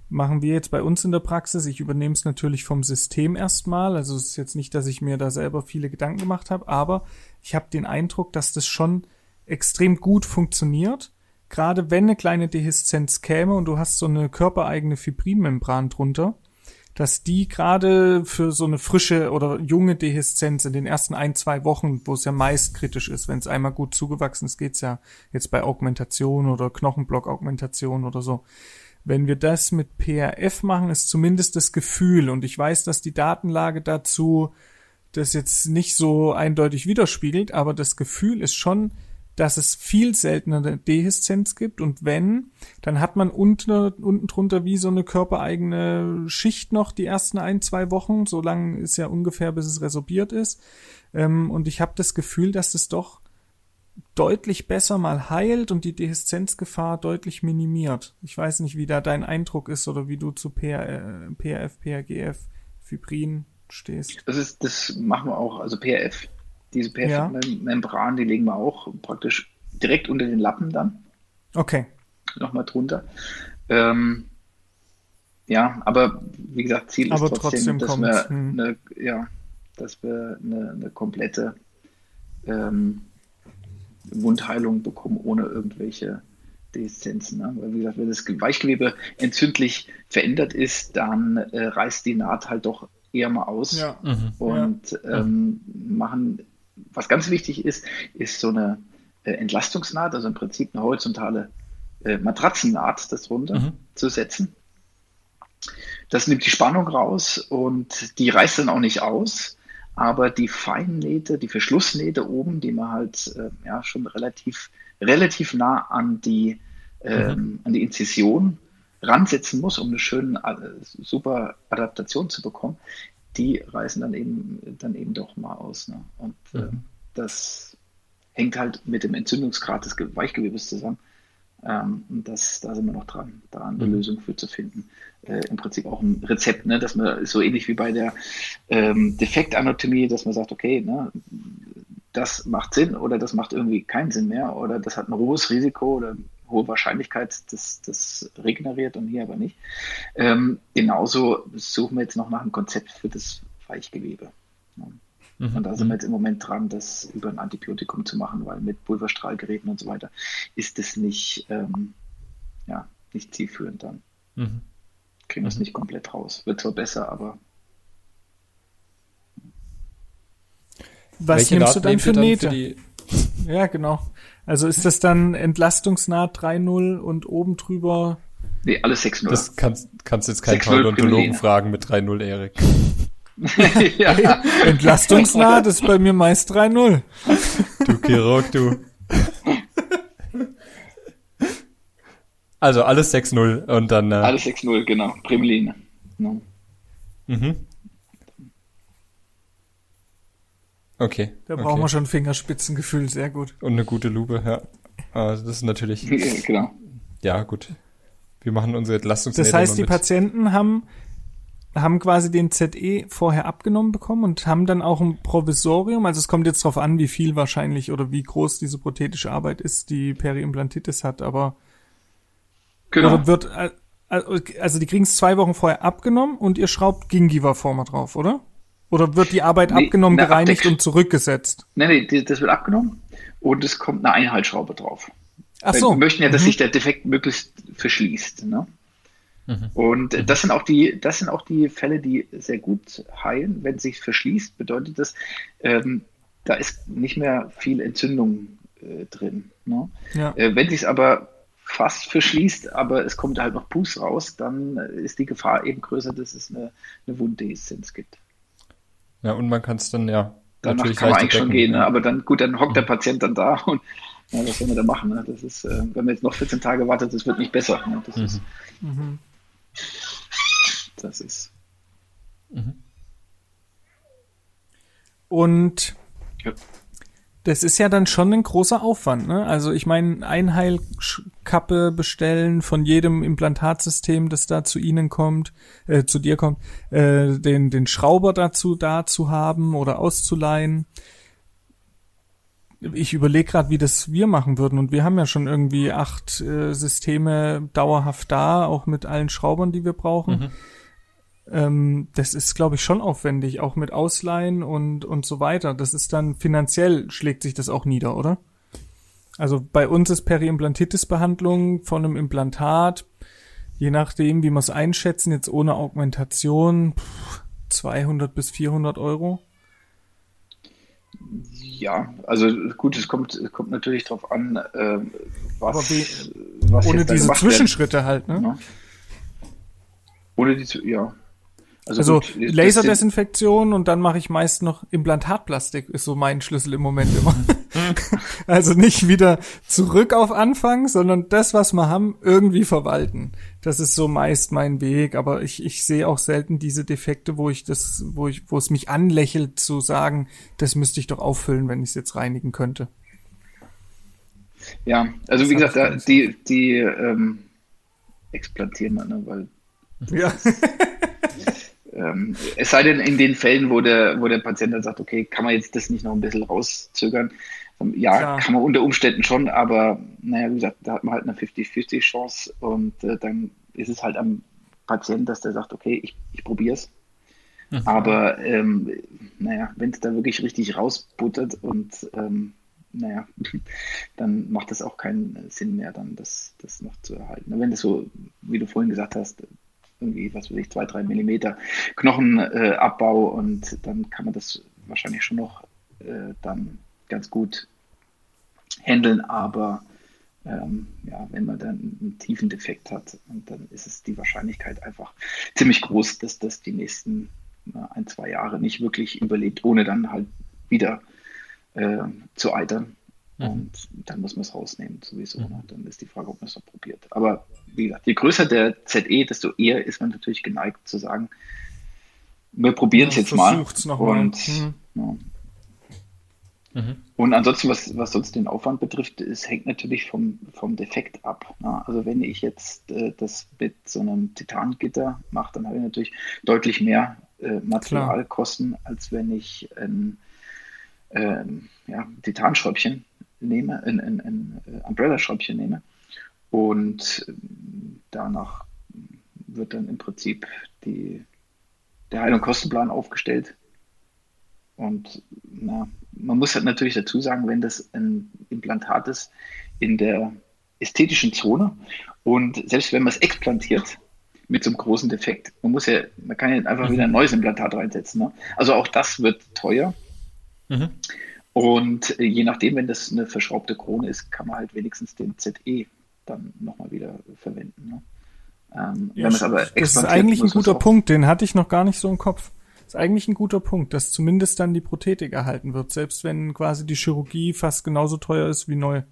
machen wir jetzt bei uns in der Praxis. Ich übernehme es natürlich vom System erstmal. Also es ist jetzt nicht, dass ich mir da selber viele Gedanken gemacht habe, aber ich habe den Eindruck, dass das schon extrem gut funktioniert. Gerade wenn eine kleine Dehiszenz käme und du hast so eine körpereigene Fibrinmembran drunter, dass die gerade für so eine frische oder junge Dehiszenz in den ersten ein, zwei Wochen, wo es ja meist kritisch ist, wenn es einmal gut zugewachsen ist, geht's ja jetzt bei Augmentation oder Knochenblock-Augmentation oder so, wenn wir das mit PRF machen, ist zumindest das Gefühl, und ich weiß, dass die Datenlage dazu das jetzt nicht so eindeutig widerspiegelt, aber das Gefühl ist schon, dass es viel seltener Dehiszenz gibt und wenn, dann hat man unten, unten drunter wie so eine körpereigene Schicht noch die ersten ein, zwei Wochen, so lang ist ja ungefähr, bis es resorbiert ist. Ähm, und ich habe das Gefühl, dass es doch deutlich besser mal heilt und die Deheszenzgefahr deutlich minimiert. Ich weiß nicht, wie da dein Eindruck ist oder wie du zu PR, äh, PRF, PRGF, Fibrin stehst. Das ist, das machen wir auch. Also PRF, diese PRF-Membran, ja. die legen wir auch praktisch direkt unter den Lappen dann. Okay. Nochmal drunter. Ähm, ja, aber wie gesagt, Ziel aber ist trotzdem, trotzdem dass wir, hm. eine, ja, dass wir eine, eine komplette ähm, Wundheilung bekommen ohne irgendwelche Deszenzen. Ne? Weil wie gesagt, wenn das Weichgewebe entzündlich verändert ist, dann äh, reißt die Naht halt doch eher mal aus ja. mhm. und ja. ähm, machen, was ganz wichtig ist, ist so eine äh, Entlastungsnaht, also im Prinzip eine horizontale äh, Matratzennaht, das runter mhm. zu setzen. Das nimmt die Spannung raus und die reißt dann auch nicht aus aber die Feinnähte, die Verschlussnähte oben, die man halt äh, ja schon relativ, relativ nah an die, ähm, mhm. an die Inzision ransetzen muss, um eine schöne, äh, super Adaptation zu bekommen, die reißen dann eben, dann eben doch mal aus. Ne? Und äh, mhm. das hängt halt mit dem Entzündungsgrad des Weichgewebes zusammen. Ähm, und das, da sind wir noch dran, da eine mhm. Lösung für zu finden. Äh, Im Prinzip auch ein Rezept, ne, dass man so ähnlich wie bei der ähm, Defektanatomie, dass man sagt, okay, ne, das macht Sinn oder das macht irgendwie keinen Sinn mehr oder das hat ein hohes Risiko oder hohe Wahrscheinlichkeit, dass das regeneriert und hier aber nicht. Ähm, genauso suchen wir jetzt noch nach einem Konzept für das Weichgewebe. Mhm. Und da sind wir mhm. jetzt im Moment dran, das über ein Antibiotikum zu machen, weil mit Pulverstrahlgeräten und so weiter ist das nicht, ähm, ja, nicht zielführend dann. Mhm. Kriegen wir es mhm. nicht komplett raus. Wird zwar besser, aber. Was Welche nimmst du dann für Nähte? Für ja, genau. Also ist das dann Entlastungsnaht 3.0 und oben drüber? Nee, alles 6.0. Das kannst, kannst jetzt keinen Paläontologen fragen mit 3.0, Erik. ja. Entlastungsnaht ist bei mir meist 3-0. Du Chirurg, du. Also alles 6-0 und dann. Äh, alles 6-0, genau. Primeline. No. Mhm. Okay. Da okay. brauchen wir schon Fingerspitzengefühl, sehr gut. Und eine gute Lupe, ja. Also das ist natürlich. genau. Ja, gut. Wir machen unsere Entlastungsnähte Das heißt, die Patienten haben haben quasi den ZE vorher abgenommen bekommen und haben dann auch ein Provisorium. Also es kommt jetzt darauf an, wie viel wahrscheinlich oder wie groß diese prothetische Arbeit ist, die Periimplantitis hat, aber genau. oder wird äh, also die kriegen es zwei Wochen vorher abgenommen und ihr schraubt Gingiva-Former drauf, oder? Oder wird die Arbeit nee, abgenommen, gereinigt Abdeck und zurückgesetzt? Nee, nee, das wird abgenommen und es kommt eine Einhaltsschraube drauf. Ach so. Wir möchten ja, dass mhm. sich der Defekt möglichst verschließt. Ne? Mhm. Und das sind auch die, das sind auch die Fälle, die sehr gut heilen. Wenn sich verschließt, bedeutet das, ähm, da ist nicht mehr viel Entzündung äh, drin. Ne? Ja. Äh, wenn sich es aber fast verschließt, aber es kommt halt noch Pus raus, dann ist die Gefahr eben größer, dass es eine, eine Wunddehiszenz gibt. Ja, und man kann es dann ja. Danach natürlich kann man eigentlich schon gehen, ne? aber dann, gut, dann hockt der mhm. Patient dann da und ja, was soll man da machen? Ne? Das ist, äh, wenn man jetzt noch 14 Tage wartet, das wird nicht besser. Ne? Das mhm. ist, mhm. Das ist. Mhm. Und ja. das ist ja dann schon ein großer Aufwand, ne? Also ich meine, Einheilkappe bestellen von jedem Implantatsystem, das da zu Ihnen kommt, äh, zu dir kommt, äh, den, den Schrauber dazu da zu haben oder auszuleihen ich überlege gerade, wie das wir machen würden. Und wir haben ja schon irgendwie acht äh, Systeme dauerhaft da, auch mit allen Schraubern, die wir brauchen. Mhm. Ähm, das ist, glaube ich, schon aufwendig, auch mit Ausleihen und, und so weiter. Das ist dann finanziell schlägt sich das auch nieder, oder? Also bei uns ist Periimplantitis-Behandlung von einem Implantat, je nachdem, wie wir es einschätzen, jetzt ohne Augmentation, 200 bis 400 Euro. Ja, also gut, es kommt, kommt natürlich darauf an, äh, was, wie, was ohne diese Zwischenschritte werden. halt, ne? Ja. Ohne die, ja. Also, also gut, Laserdesinfektion und dann mache ich meist noch Implantatplastik, ist so mein Schlüssel im Moment immer. also nicht wieder zurück auf Anfang, sondern das, was wir haben, irgendwie verwalten. Das ist so meist mein Weg, aber ich, ich sehe auch selten diese Defekte, wo ich das, wo ich, wo es mich anlächelt zu sagen, das müsste ich doch auffüllen, wenn ich es jetzt reinigen könnte. Ja, also das wie gesagt, da, die, die ähm, explantieren wir, ne, weil ja. Ähm, es sei denn, in den Fällen, wo der, wo der Patient dann sagt, okay, kann man jetzt das nicht noch ein bisschen rauszögern? Ähm, ja, Klar. kann man unter Umständen schon, aber naja, wie gesagt, da hat man halt eine 50-50 Chance und äh, dann ist es halt am Patient, dass der sagt, okay, ich, ich probiere es. Mhm. Aber ähm, naja, wenn es da wirklich richtig rausbuttert und ähm, naja, dann macht es auch keinen Sinn mehr, dann das, das noch zu erhalten. Wenn das so, wie du vorhin gesagt hast, irgendwie, was weiß ich, zwei, drei Millimeter Knochenabbau äh, und dann kann man das wahrscheinlich schon noch äh, dann ganz gut handeln, aber ähm, ja, wenn man dann einen tiefen Defekt hat, dann ist es die Wahrscheinlichkeit einfach ziemlich groß, dass das die nächsten äh, ein, zwei Jahre nicht wirklich überlebt, ohne dann halt wieder äh, zu eitern. Mhm. Und dann muss man es rausnehmen, sowieso. Mhm. Ne? Dann ist die Frage, ob man es noch probiert. Aber wie gesagt, je größer der ZE, desto eher ist man natürlich geneigt zu sagen, wir probieren es ja, jetzt mal. Noch und, mal. Mhm. Ja. Mhm. und ansonsten, was, was sonst den Aufwand betrifft, es hängt natürlich vom, vom Defekt ab. Ne? Also wenn ich jetzt äh, das mit so einem Titangitter mache, dann habe ich natürlich deutlich mehr äh, Materialkosten, als wenn ich ein ähm, ja, Titanschräubchen nehme, ein, ein, ein äh, Umbrella-Schräubchen nehme. Und ähm, danach wird dann im Prinzip die, der Heil- und Kostenplan aufgestellt. Und na, man muss halt natürlich dazu sagen, wenn das ein Implantat ist in der ästhetischen Zone und selbst wenn man es explantiert mit so einem großen Defekt, man muss ja, man kann ja einfach wieder ein neues Implantat reinsetzen. Ne? Also auch das wird teuer. Mhm. Und äh, je nachdem, wenn das eine verschraubte Krone ist, kann man halt wenigstens den ZE dann nochmal wieder verwenden. Ne? Ähm, ja, das ist eigentlich ein guter Punkt, den hatte ich noch gar nicht so im Kopf. Das ist eigentlich ein guter Punkt, dass zumindest dann die Prothetik erhalten wird, selbst wenn quasi die Chirurgie fast genauso teuer ist wie neu.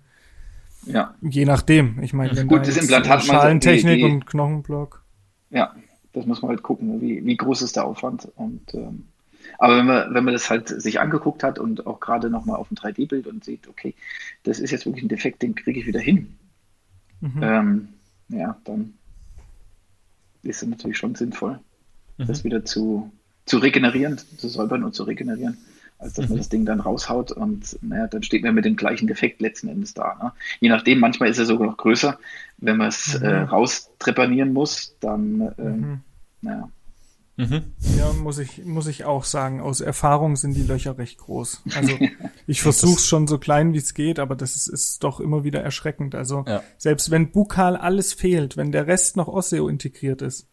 Ja. Je nachdem. Ich meine, wenn gut, da das Implantat Schalentechnik und Knochenblock. Ja, das muss man halt gucken, wie, wie groß ist der Aufwand und ähm, aber wenn man, wenn man das halt sich angeguckt hat und auch gerade nochmal auf ein 3D-Bild und sieht, okay, das ist jetzt wirklich ein Defekt, den kriege ich wieder hin, mhm. ähm, ja, dann ist es natürlich schon sinnvoll, mhm. das wieder zu, zu regenerieren, zu säubern und zu regenerieren, als dass mhm. man das Ding dann raushaut und naja, dann steht man mit dem gleichen Defekt letzten Endes da. Ne? Je nachdem, manchmal ist er sogar noch größer. Wenn man es mhm. äh, raustrepanieren muss, dann, ähm, mhm. naja, Mhm. Ja, muss ich, muss ich auch sagen. Aus Erfahrung sind die Löcher recht groß. Also ich versuche es schon so klein wie es geht, aber das ist, ist doch immer wieder erschreckend. Also ja. selbst wenn bukal alles fehlt, wenn der Rest noch Osseo integriert ist,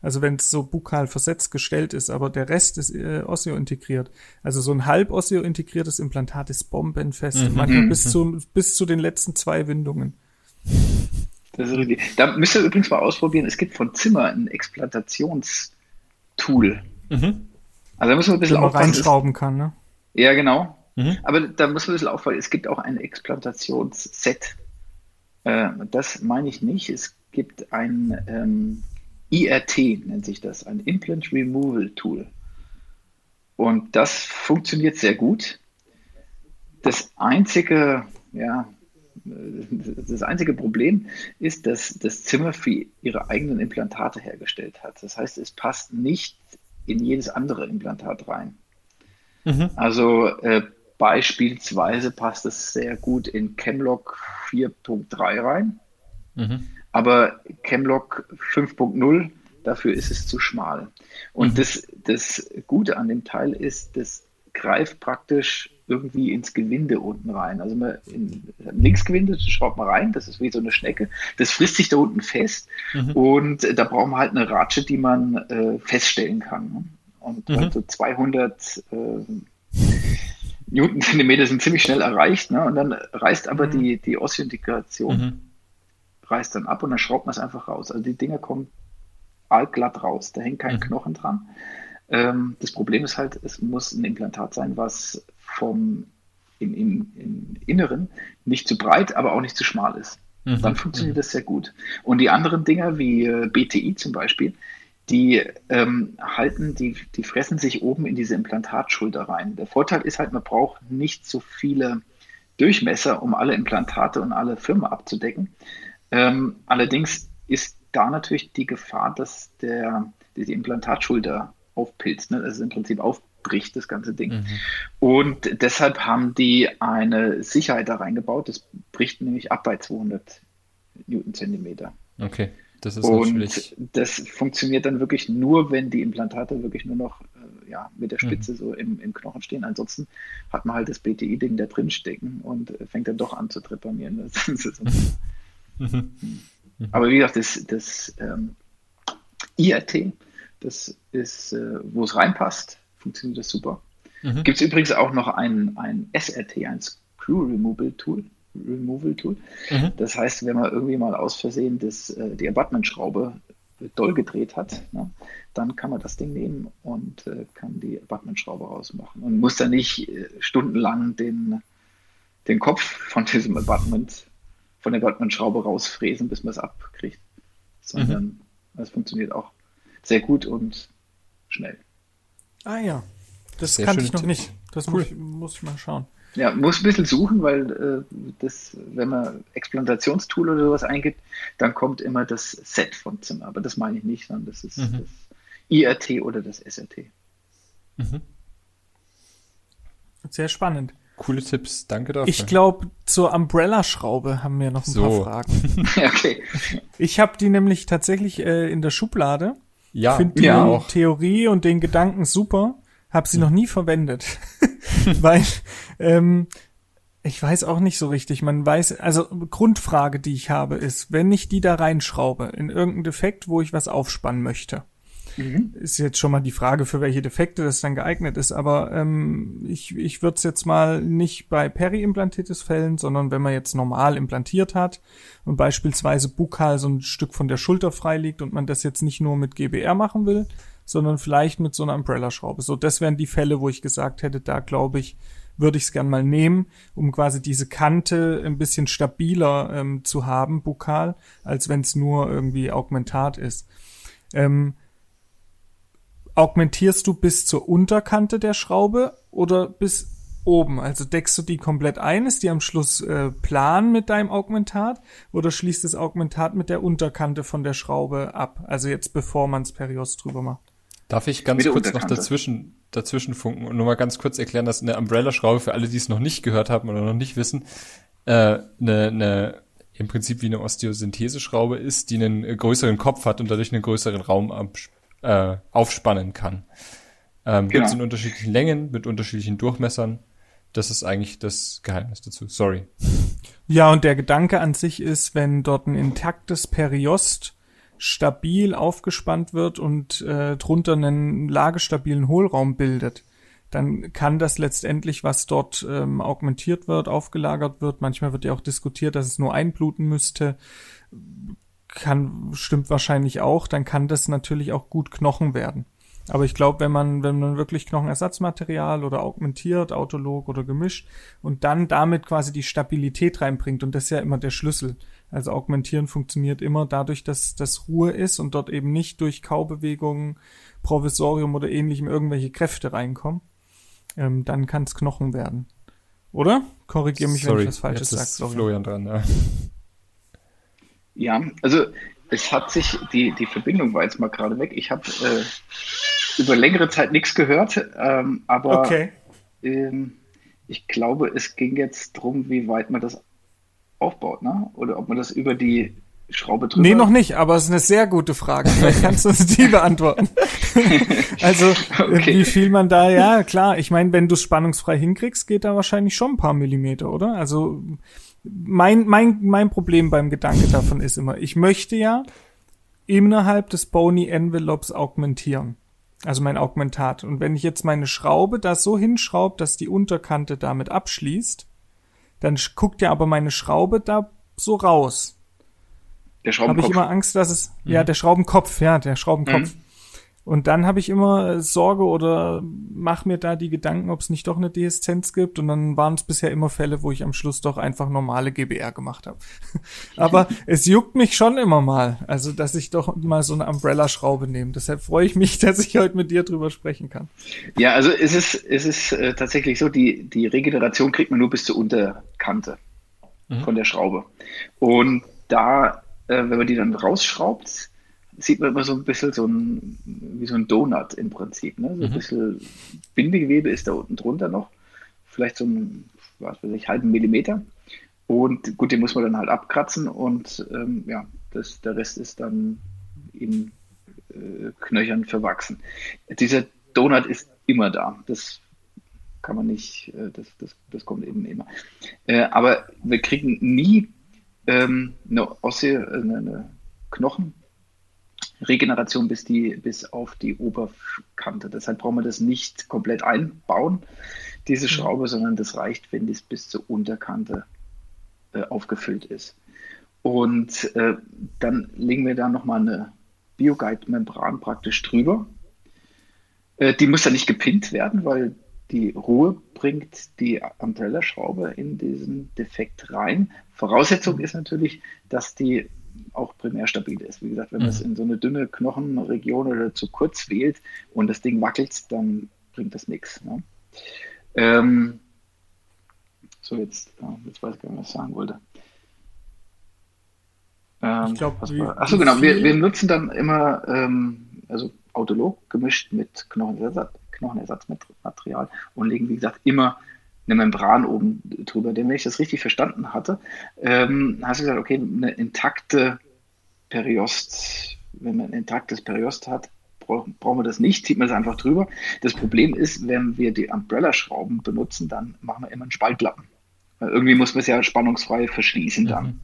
also wenn es so bukal versetzt gestellt ist, aber der Rest ist äh, Osseo integriert. Also so ein halb Osseo integriertes Implantat ist bombenfest. Mhm. Manchmal bis zu, bis zu den letzten zwei Windungen. Das ist richtig. Da müsst ihr übrigens mal ausprobieren. Es gibt von Zimmer ein Explantations- Tool. Mhm. Also da muss man ein bisschen aufpassen. reinschrauben kann, ne? Ja, genau. Mhm. Aber da muss man ein bisschen aufpassen. Es gibt auch ein Exploitationsset. Äh, das meine ich nicht. Es gibt ein ähm, IRT, nennt sich das, ein Implant Removal Tool. Und das funktioniert sehr gut. Das einzige, ja, das einzige Problem ist, dass das Zimmer für ihre eigenen Implantate hergestellt hat. Das heißt, es passt nicht in jedes andere Implantat rein. Mhm. Also äh, beispielsweise passt es sehr gut in Chemlock 4.3 rein, mhm. aber Chemlock 5.0 dafür ist es zu schmal. Und mhm. das, das Gute an dem Teil ist, das greift praktisch irgendwie ins Gewinde unten rein. Also man in, Linksgewinde, das schraubt man rein, das ist wie so eine Schnecke. Das frisst sich da unten fest mhm. und da braucht man halt eine Ratsche, die man äh, feststellen kann. Ne? Und mhm. also 200 äh, Newtonzentimeter sind ziemlich schnell erreicht. Ne? Und dann reißt aber mhm. die, die Osseointegration mhm. reißt dann ab und dann schraubt man es einfach raus. Also die Dinger kommen allglatt raus. Da hängt kein mhm. Knochen dran. Ähm, das Problem ist halt, es muss ein Implantat sein, was vom im, im, im Inneren nicht zu breit, aber auch nicht zu schmal ist. Mhm. Dann funktioniert mhm. das sehr gut. Und die anderen Dinger wie äh, BTI zum Beispiel, die ähm, halten, die, die fressen sich oben in diese Implantatschulter rein. Der Vorteil ist halt, man braucht nicht so viele Durchmesser, um alle Implantate und alle Firmen abzudecken. Ähm, allerdings ist da natürlich die Gefahr, dass der, die Implantatschulter aufpilzt, ne? also im Prinzip aufbricht, das ganze Ding. Mhm. Und deshalb haben die eine Sicherheit da reingebaut, das bricht nämlich ab bei 200 Newtonzentimeter. Okay, das ist Und natürlich... das funktioniert dann wirklich nur, wenn die Implantate wirklich nur noch äh, ja, mit der Spitze mhm. so im, im Knochen stehen. Ansonsten hat man halt das BTI-Ding da drin stecken und äh, fängt dann doch an zu trepanieren. mhm. Aber wie gesagt, das, das ähm, IRT, das ist, äh, wo es reinpasst, funktioniert das super. Mhm. Gibt es übrigens auch noch ein, ein SRT, ein Screw Removal Tool. Removal Tool. Mhm. Das heißt, wenn man irgendwie mal aus Versehen das, äh, die Abutment-Schraube doll gedreht hat, ne, dann kann man das Ding nehmen und äh, kann die Abutment-Schraube rausmachen und muss dann nicht äh, stundenlang den, den Kopf von diesem Abutment, von der Abutment-Schraube rausfräsen, bis man es abkriegt. Sondern mhm. das funktioniert auch sehr gut und schnell. Ah ja, das Sehr kannte ich noch Tipp. nicht. Das cool. muss, ich, muss ich mal schauen. Ja, muss ein bisschen suchen, weil äh, das, wenn man Explantationstool oder sowas eingibt, dann kommt immer das Set von Zimmer. Aber das meine ich nicht, sondern das ist mhm. das IRT oder das SRT. Mhm. Sehr spannend. Coole Tipps, danke dafür. Ich glaube, zur Umbrella-Schraube haben wir noch ein so. paar Fragen. okay. Ich habe die nämlich tatsächlich äh, in der Schublade. Ja, finde die ja auch. Theorie und den Gedanken super. Habe sie noch nie verwendet, weil ähm, ich weiß auch nicht so richtig. Man weiß, also Grundfrage, die ich habe, ist, wenn ich die da reinschraube in irgendein Defekt, wo ich was aufspannen möchte, Mhm. Ist jetzt schon mal die Frage, für welche Defekte das dann geeignet ist. Aber ähm, ich, ich würde es jetzt mal nicht bei Peri-Implantitis fällen, sondern wenn man jetzt normal implantiert hat und beispielsweise bukal so ein Stück von der Schulter frei liegt und man das jetzt nicht nur mit GBR machen will, sondern vielleicht mit so einer Umbrella-Schraube. So, das wären die Fälle, wo ich gesagt hätte, da glaube ich, würde ich es gern mal nehmen, um quasi diese Kante ein bisschen stabiler ähm, zu haben, bukal, als wenn es nur irgendwie Augmentat ist. Ähm, augmentierst du bis zur Unterkante der Schraube oder bis oben? Also deckst du die komplett ein? Ist die am Schluss äh, plan mit deinem Augmentat oder schließt das Augmentat mit der Unterkante von der Schraube ab? Also jetzt bevor man Perios drüber macht. Darf ich ganz kurz noch dazwischen, dazwischen funken und nur mal ganz kurz erklären, dass eine Umbrella-Schraube für alle, die es noch nicht gehört haben oder noch nicht wissen, äh, eine, eine im Prinzip wie eine Osteosynthese-Schraube ist, die einen größeren Kopf hat und dadurch einen größeren Raum äh, aufspannen kann. Ähm, genau. Gibt in unterschiedlichen Längen, mit unterschiedlichen Durchmessern. Das ist eigentlich das Geheimnis dazu. Sorry. Ja, und der Gedanke an sich ist, wenn dort ein intaktes Periost stabil aufgespannt wird und äh, drunter einen lagestabilen Hohlraum bildet, dann kann das letztendlich, was dort ähm, augmentiert wird, aufgelagert wird. Manchmal wird ja auch diskutiert, dass es nur einbluten müsste kann, stimmt wahrscheinlich auch, dann kann das natürlich auch gut Knochen werden. Aber ich glaube, wenn man, wenn man wirklich Knochenersatzmaterial oder augmentiert, autolog oder gemischt und dann damit quasi die Stabilität reinbringt, und das ist ja immer der Schlüssel. Also augmentieren funktioniert immer dadurch, dass das Ruhe ist und dort eben nicht durch Kaubewegungen, Provisorium oder ähnlichem irgendwelche Kräfte reinkommen. Ähm, dann kann es Knochen werden. Oder? Korrigiere mich, Sorry, wenn ich was Falsches sage. Florian dran, ja. Ja, also es hat sich, die, die Verbindung war jetzt mal gerade weg. Ich habe äh, über längere Zeit nichts gehört, ähm, aber okay. ähm, ich glaube, es ging jetzt darum, wie weit man das aufbaut, ne? Oder ob man das über die Schraube drüber. Nee, noch nicht, aber es ist eine sehr gute Frage. Vielleicht kannst du uns die beantworten. also, okay. wie viel man da, ja, klar. Ich meine, wenn du es spannungsfrei hinkriegst, geht da wahrscheinlich schon ein paar Millimeter, oder? Also, mein, mein, mein Problem beim Gedanke davon ist immer, ich möchte ja innerhalb des Bony Envelopes augmentieren. Also mein Augmentat. Und wenn ich jetzt meine Schraube da so hinschraube, dass die Unterkante damit abschließt, dann guckt ja aber meine Schraube da so raus. Der Schraubenkopf. Habe ich immer Angst, dass es, mhm. ja, der Schraubenkopf, ja, der Schraubenkopf. Mhm. Und dann habe ich immer äh, Sorge oder mach mir da die Gedanken, ob es nicht doch eine Deeszenz gibt. Und dann waren es bisher immer Fälle, wo ich am Schluss doch einfach normale GBR gemacht habe. Aber es juckt mich schon immer mal, also dass ich doch mal so eine Umbrella-Schraube nehme. Deshalb freue ich mich, dass ich heute mit dir drüber sprechen kann. Ja, also es ist, es ist äh, tatsächlich so, die, die Regeneration kriegt man nur bis zur Unterkante mhm. von der Schraube. Und da, äh, wenn man die dann rausschraubt, sieht man immer so ein bisschen so ein, wie so ein Donut im Prinzip. Ne? So ein mhm. bisschen Bindegewebe ist da unten drunter noch. Vielleicht so ein, was weiß ich, halben Millimeter. Und gut, den muss man dann halt abkratzen und ähm, ja, das, der Rest ist dann in äh, Knöchern verwachsen. Dieser Donut ist immer da. Das kann man nicht, äh, das, das, das kommt eben immer. Äh, aber wir kriegen nie ähm, eine, Osse, äh, eine, eine Knochen Regeneration bis, die, bis auf die Oberkante. Deshalb brauchen wir das nicht komplett einbauen, diese mhm. Schraube, mhm. sondern das reicht, wenn das bis zur Unterkante äh, aufgefüllt ist. Und äh, dann legen wir da nochmal eine Bioguide-Membran praktisch drüber. Äh, die muss dann nicht gepinnt werden, weil die Ruhe bringt die Umbrella-Schraube in diesen Defekt rein. Voraussetzung ist natürlich, dass die auch primär stabil ist. Wie gesagt, wenn man es mhm. in so eine dünne Knochenregion oder zu kurz wählt und das Ding wackelt, dann bringt das nichts. Ne? Ähm, so, jetzt, jetzt weiß ich gar nicht, was ich sagen wollte. Ähm, ich glaube, achso, genau. Wir, wir nutzen dann immer ähm, also Autolog gemischt mit Knochenersatz, Knochenersatzmaterial und legen, wie gesagt, immer eine Membran oben drüber. Denn wenn ich das richtig verstanden hatte, ähm, hast du gesagt, okay, eine intakte Periost, wenn man ein intaktes Periost hat, brauchen, wir das nicht, zieht man es einfach drüber. Das Problem ist, wenn wir die Umbrella-Schrauben benutzen, dann machen wir immer einen Spaltlappen. Weil irgendwie muss man es ja spannungsfrei verschließen dann. Mhm.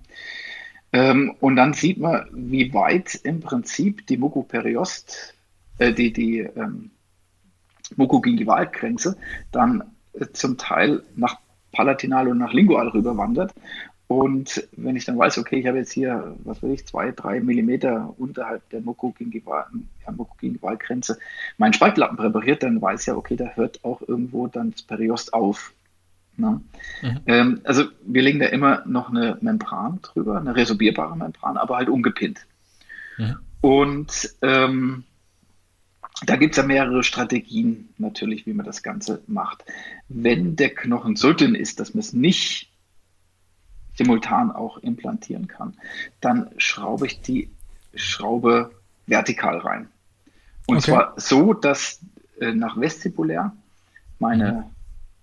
Ähm, und dann sieht man, wie weit im Prinzip die Mucoperiost, äh, die, die ähm, Mucogingivalgrenze dann zum Teil nach Palatinal und nach Lingual rüberwandert. Und wenn ich dann weiß, okay, ich habe jetzt hier, was weiß ich, zwei, drei Millimeter unterhalb der Mucogingivalgrenze ja, meinen Spaltlappen präpariert, dann weiß ich ja, okay, da hört auch irgendwo dann das Periost auf. Ne? Mhm. Ähm, also wir legen da immer noch eine Membran drüber, eine resorbierbare Membran, aber halt ungepinnt. Mhm. Und ähm, da gibt es ja mehrere Strategien natürlich, wie man das Ganze macht. Wenn der Knochen so dünn ist, dass man es nicht simultan auch implantieren kann, dann schraube ich die Schraube vertikal rein. Und okay. zwar so, dass äh, nach vestibulär meine,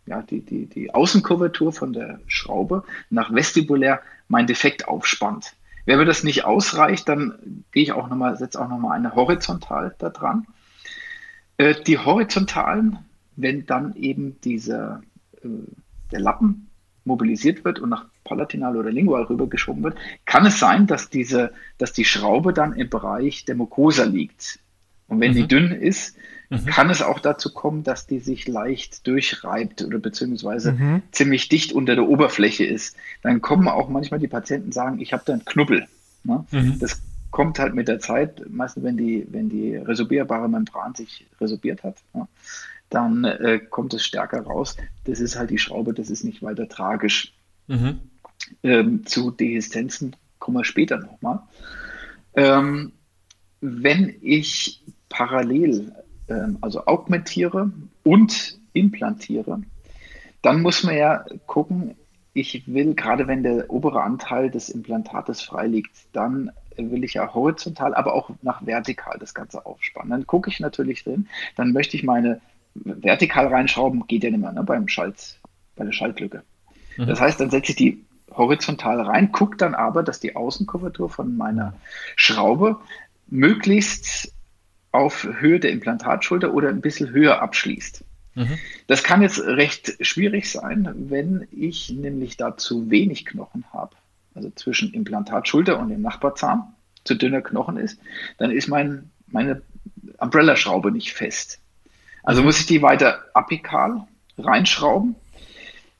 mhm. ja, die, die, die Außenkuvertur von der Schraube nach vestibulär mein Defekt aufspannt. Wenn mir das nicht ausreicht, dann gehe ich auch nochmal, setze auch nochmal eine horizontal da dran äh, die horizontalen, wenn dann eben dieser, äh, der Lappen mobilisiert wird und nach Palatinal oder Lingual rübergeschoben wird, kann es sein, dass diese, dass die Schraube dann im Bereich der Mucosa liegt. Und wenn mhm. die dünn ist, mhm. kann es auch dazu kommen, dass die sich leicht durchreibt oder beziehungsweise mhm. ziemlich dicht unter der Oberfläche ist. Dann kommen auch manchmal die Patienten sagen, ich habe da einen Knubbel. Ne? Mhm. Das kommt halt mit der Zeit, meistens wenn die, wenn die resorbierbare Membran sich resorbiert hat, ja, dann äh, kommt es stärker raus. Das ist halt die Schraube, das ist nicht weiter tragisch. Mhm. Ähm, zu Dehiszenzen kommen wir später nochmal. Ähm, wenn ich parallel, ähm, also augmentiere und implantiere, dann muss man ja gucken, ich will, gerade wenn der obere Anteil des Implantates frei liegt, dann will ich ja horizontal, aber auch nach vertikal das Ganze aufspannen. Dann gucke ich natürlich drin, dann möchte ich meine vertikal reinschrauben, geht ja nicht mehr ne, beim Schalt, bei der Schaltlücke. Mhm. Das heißt, dann setze ich die horizontal rein, gucke dann aber, dass die Außenkuvertur von meiner Schraube möglichst auf Höhe der Implantatschulter oder ein bisschen höher abschließt. Mhm. Das kann jetzt recht schwierig sein, wenn ich nämlich da zu wenig Knochen habe also zwischen Implantatschulter und dem Nachbarzahn, zu dünner Knochen ist, dann ist mein, meine Umbrella-Schraube nicht fest. Also muss ich die weiter apikal reinschrauben.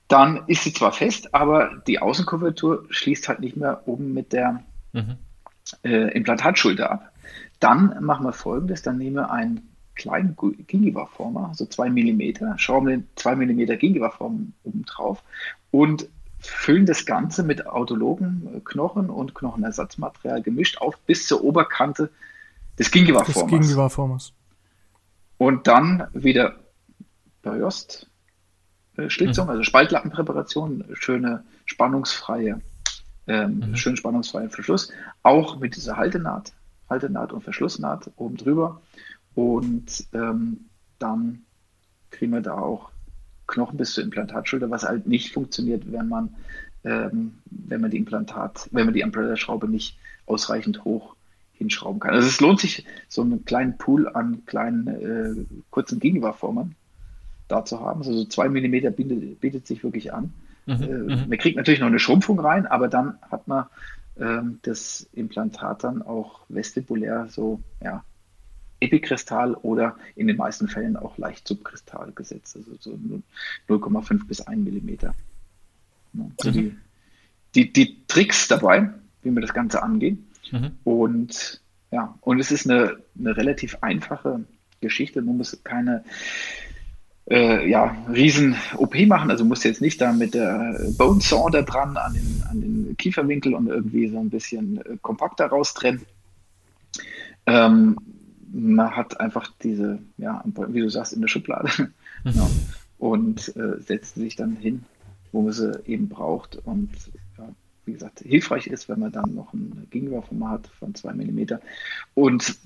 Dann ist sie zwar fest, aber die Außenkuvertur schließt halt nicht mehr oben mit der mhm. äh, Implantatschulter ab. Dann machen wir folgendes: Dann nehmen wir einen kleinen Gingiva-Former, so zwei Millimeter, schrauben den zwei Millimeter Gingiva-Form oben drauf und füllen das Ganze mit autologen Knochen und Knochenersatzmaterial gemischt auf bis zur Oberkante des Gingiva-Formers. Gingiva und dann wieder Periost, äh, Schlitzung, mhm. also Spaltlappenpräparation, schöne spannungsfreie, ähm, mhm. schön spannungsfreien Verschluss, auch mit dieser Haltenaht, Haltenaht und Verschlussnaht oben drüber. Und ähm, dann kriegen wir da auch Knochen bis zur Implantatschulter, was halt nicht funktioniert, wenn man, ähm, wenn man die Implantat, wenn man die Umbrella-Schraube nicht ausreichend hoch hinschrauben kann. Also es lohnt sich, so einen kleinen Pool an kleinen, äh, kurzen Gegenwarformern da zu haben. Also so zwei Millimeter bietet, bietet sich wirklich an. Mhm, äh, mhm. man kriegt natürlich noch eine Schrumpfung rein, aber dann hat man ähm, das Implantat dann auch vestibulär so, ja, Epikristall oder in den meisten Fällen auch leicht Subkristall gesetzt, also so 0,5 bis 1 Millimeter. Also mhm. die, die, Tricks dabei, wie wir das Ganze angehen. Mhm. Und ja, und es ist eine, eine relativ einfache Geschichte. Man muss keine äh, ja, riesen OP machen. Also musst jetzt nicht da mit der Bone Saw da dran an den, an den Kieferwinkel und irgendwie so ein bisschen äh, kompakter raustrennen. Ähm, man hat einfach diese, ja, wie du sagst, in der Schublade mhm. ja, und äh, setzt sich dann hin, wo man sie eben braucht. Und ja, wie gesagt, hilfreich ist, wenn man dann noch ein Gegenüberformat hat von zwei Millimeter. Und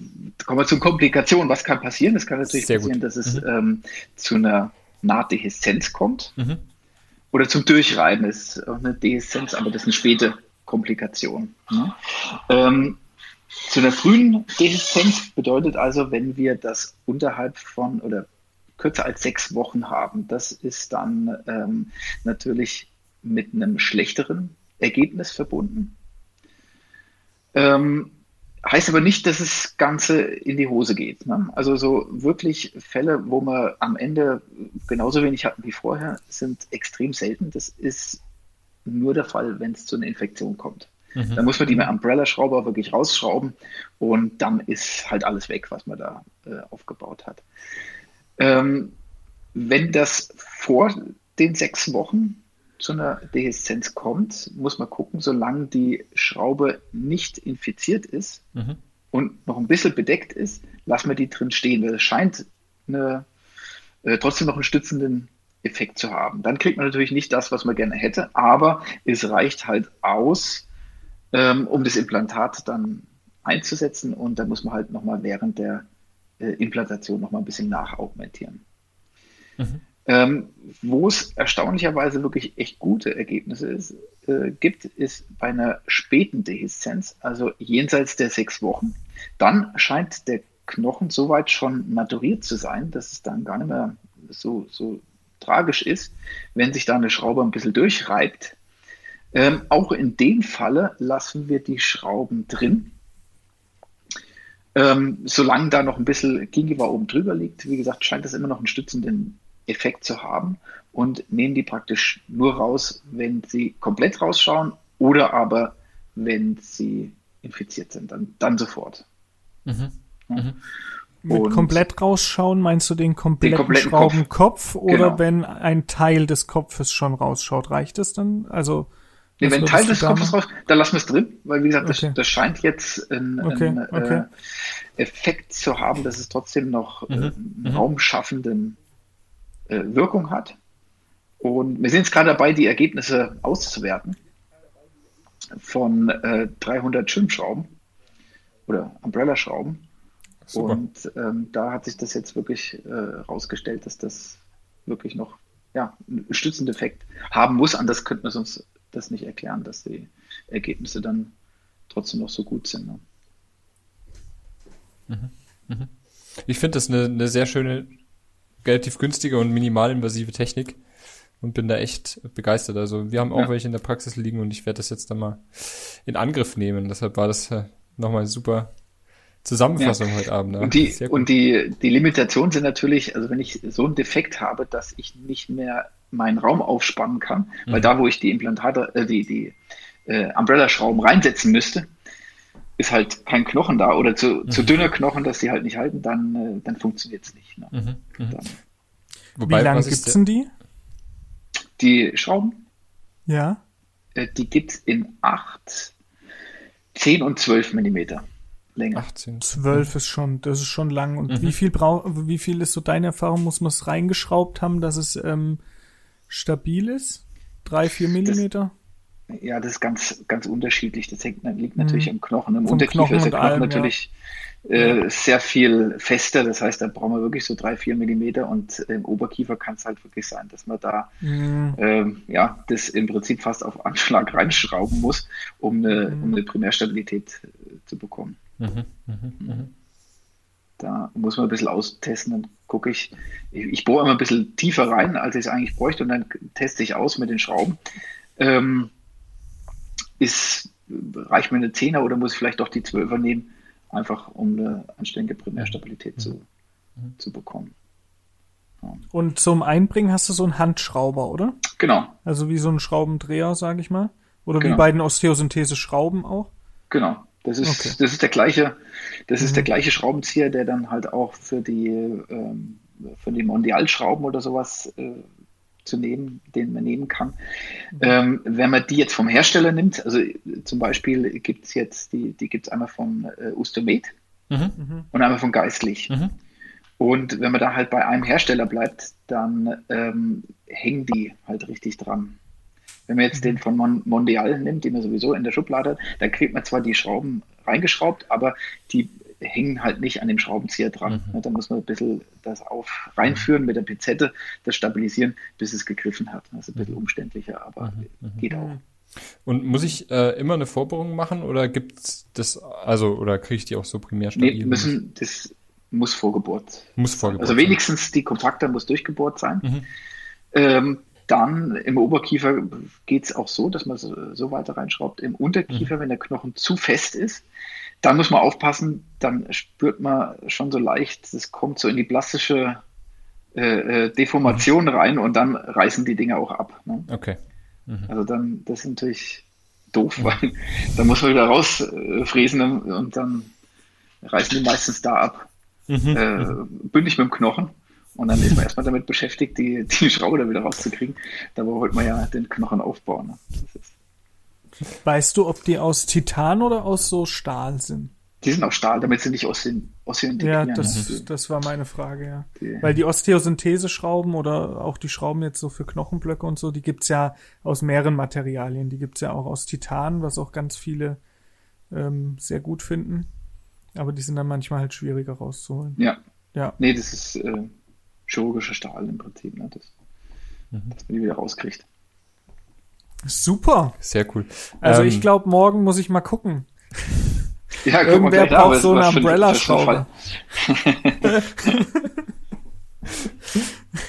kommen wir zu Komplikationen. Was kann passieren? Es kann natürlich Sehr passieren, gut. dass es mhm. ähm, zu einer Nahtdehiszenz kommt. Mhm. Oder zum Durchreiben ist auch eine Dehiszenz, aber das ist eine späte Komplikation. Ne? Ähm, zu einer frühen Dehiszenz bedeutet also, wenn wir das unterhalb von oder kürzer als sechs Wochen haben, das ist dann ähm, natürlich mit einem schlechteren Ergebnis verbunden. Ähm, heißt aber nicht, dass das Ganze in die Hose geht. Ne? Also so wirklich Fälle, wo wir am Ende genauso wenig hatten wie vorher, sind extrem selten. Das ist nur der Fall, wenn es zu einer Infektion kommt. Mhm. Da muss man die mit Umbrella-Schrauber wirklich rausschrauben und dann ist halt alles weg, was man da äh, aufgebaut hat. Ähm, wenn das vor den sechs Wochen zu einer Dehiszenz kommt, muss man gucken, solange die Schraube nicht infiziert ist mhm. und noch ein bisschen bedeckt ist, lassen wir die drin stehen. Das scheint eine, äh, trotzdem noch einen stützenden Effekt zu haben. Dann kriegt man natürlich nicht das, was man gerne hätte, aber es reicht halt aus, ähm, um das Implantat dann einzusetzen und dann muss man halt nochmal während der äh, Implantation nochmal ein bisschen nachaugmentieren. Mhm. Ähm, wo es erstaunlicherweise wirklich echt gute Ergebnisse ist, äh, gibt, ist bei einer späten Dehiszenz, also jenseits der sechs Wochen. Dann scheint der Knochen soweit schon maturiert zu sein, dass es dann gar nicht mehr so, so tragisch ist, wenn sich da eine Schraube ein bisschen durchreibt. Ähm, auch in dem Falle lassen wir die Schrauben drin. Ähm, solange da noch ein bisschen Gingiva oben drüber liegt, wie gesagt, scheint das immer noch einen stützenden Effekt zu haben und nehmen die praktisch nur raus, wenn sie komplett rausschauen oder aber wenn sie infiziert sind, dann, dann sofort. Mhm. Mhm. Mit komplett rausschauen meinst du den kompletten, den kompletten Schraubenkopf Kopf. oder genau. wenn ein Teil des Kopfes schon rausschaut, reicht es dann? Also nee, wenn ein Teil des Kopfes raus, dann lassen wir es drin, weil wie gesagt, okay. das, das, scheint jetzt einen okay. okay. Äh, Effekt zu haben, dass es trotzdem noch mhm. äh, mhm. raumschaffenden äh, Wirkung hat. Und wir sind jetzt gerade dabei, die Ergebnisse auszuwerten von äh, 300 Schwimmschrauben oder Umbrella-Schrauben. Und ähm, da hat sich das jetzt wirklich äh, dass das wirklich noch ja, einen stützenden Effekt haben muss. Anders könnten wir uns das nicht erklären, dass die Ergebnisse dann trotzdem noch so gut sind. Ne? Mhm. Mhm. Ich finde das eine, eine sehr schöne relativ günstige und minimalinvasive Technik und bin da echt begeistert. Also wir haben auch ja. welche in der Praxis liegen und ich werde das jetzt dann mal in Angriff nehmen. Deshalb war das äh, nochmal super Zusammenfassung ja. heute Abend. Ja. Und, die, und die, die Limitationen sind natürlich, also wenn ich so einen Defekt habe, dass ich nicht mehr meinen Raum aufspannen kann, mhm. weil da, wo ich die Implantate, äh, die, die äh, Umbrella-Schrauben reinsetzen müsste, ist halt kein Knochen da oder zu, mhm. zu dünner Knochen, dass die halt nicht halten, dann, äh, dann funktioniert es nicht. Ne? Mhm. Mhm. Wobei, Wie lange gibt es denn die? Die Schrauben? Ja. Äh, die gibt es in 8, 10 und 12 Millimeter. Länge. 18. 12 ist schon, das ist schon lang. Und mhm. wie viel brauch, wie viel ist so deine Erfahrung? Muss man es reingeschraubt haben, dass es ähm, stabil ist? Drei, vier Millimeter? Ja, das ist ganz, ganz unterschiedlich. Das hängt, liegt natürlich mhm. am Knochen. Im Vom Unterkiefer Knochen ist der Knochen allem, natürlich ja. äh, sehr viel fester. Das heißt, da brauchen wir wirklich so drei, vier Millimeter. Und im Oberkiefer kann es halt wirklich sein, dass man da mhm. ähm, ja, das im Prinzip fast auf Anschlag reinschrauben muss, um eine, mhm. um eine Primärstabilität äh, zu bekommen. Mhm. Mhm. mhm. Da muss man ein bisschen austesten. Dann gucke ich, ich, ich bohre immer ein bisschen tiefer rein, als ich es eigentlich bräuchte. Und dann teste ich aus mit den Schrauben. Ähm, ist, reicht mir eine Zehner oder muss ich vielleicht doch die Zwölfer nehmen, einfach um eine anständige Primärstabilität zu, mhm. zu bekommen. Ja. Und zum Einbringen hast du so einen Handschrauber, oder? Genau. Also wie so ein Schraubendreher, sage ich mal. Oder genau. wie bei den Osteosynthese-Schrauben auch? Genau. Das ist, okay. das ist der gleiche, das mhm. ist der mhm. gleiche Schraubenzieher, der dann halt auch für die ähm, von den Mondialschrauben oder sowas äh, zu nehmen, den man nehmen kann. Mhm. Ähm, wenn man die jetzt vom Hersteller nimmt, also zum Beispiel gibt es jetzt, die, die gibt es einmal von äh, Ustomed mhm. und einmal von Geistlich. Mhm. Und wenn man da halt bei einem Hersteller bleibt, dann ähm, hängen die halt richtig dran. Wenn man jetzt den von Mon Mondial nimmt, den man sowieso in der Schublade hat, dann kriegt man zwar die Schrauben reingeschraubt, aber die hängen halt nicht an dem Schraubenzieher dran. Mhm. Da muss man ein bisschen das auf reinführen mit der Pinzette, das stabilisieren, bis es gegriffen hat. Das ist ein bisschen mhm. umständlicher, aber mhm. mhm. geht auch. Und muss ich äh, immer eine Vorbohrung machen oder gibt's das, also, oder kriege ich die auch so primär stabil? Nee, müssen, das muss vorgebohrt. Muss vorgebohrt. Also wenigstens die Kompakter muss durchgebohrt sein. Mhm. Ähm, dann im Oberkiefer geht es auch so, dass man so, so weiter reinschraubt. Im Unterkiefer, mhm. wenn der Knochen zu fest ist, dann muss man aufpassen, dann spürt man schon so leicht, es kommt so in die plastische äh, äh Deformation mhm. rein und dann reißen die Dinge auch ab. Ne? Okay. Mhm. Also dann, das ist natürlich doof, mhm. weil dann muss man wieder rausfräsen und, und dann reißen die meistens da ab. Mhm. Äh, bündig mit dem Knochen. Und dann ist man erstmal damit beschäftigt, die, die Schraube da wieder rauszukriegen. Dabei wollte man ja den Knochen aufbauen. Ne? Weißt du, ob die aus Titan oder aus so Stahl sind? Die sind aus Stahl, damit sie nicht aus den Ja, das, das war meine Frage, ja. Die, Weil die Osteosynthese-Schrauben oder auch die Schrauben jetzt so für Knochenblöcke und so, die gibt's ja aus mehreren Materialien. Die gibt's ja auch aus Titan, was auch ganz viele ähm, sehr gut finden. Aber die sind dann manchmal halt schwieriger rauszuholen. Ja. Ja. Nee, das ist äh, chirurgischer Stahl im Prinzip, ne? das, mhm. dass man die wieder rauskriegt. Super. Sehr cool. Also ähm, ich glaube, morgen muss ich mal gucken. Ja, Irgendwer braucht so eine Umbrella-Schraube.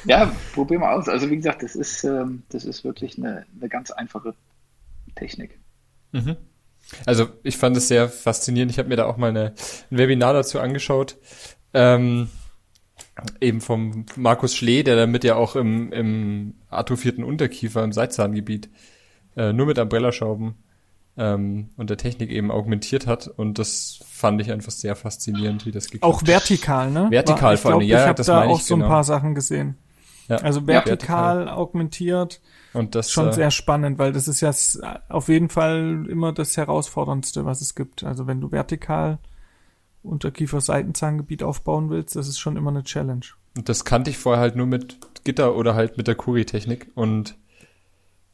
ja, probier mal aus. Also wie gesagt, das ist, ähm, das ist wirklich eine, eine ganz einfache Technik. Mhm. Also ich fand es sehr faszinierend. Ich habe mir da auch mal eine, ein Webinar dazu angeschaut. Ähm, eben vom Markus Schlee, der damit ja auch im, im atrophierten Unterkiefer im Seitzahngebiet äh, nur mit Umbrella-Schrauben ähm, und der Technik eben augmentiert hat. Und das fand ich einfach sehr faszinierend, wie das geklappt Auch vertikal, ne? Vertikal vor allem, ja, ich hab das da auch ich, so genau. ein paar Sachen gesehen. Ja, also vertikal, vertikal, augmentiert. Und das schon äh, sehr spannend, weil das ist ja auf jeden Fall immer das herausforderndste, was es gibt. Also wenn du vertikal Unterkiefer-Seitenzahngebiet aufbauen willst, das ist schon immer eine Challenge. Und das kannte ich vorher halt nur mit Gitter oder halt mit der Kuri-Technik und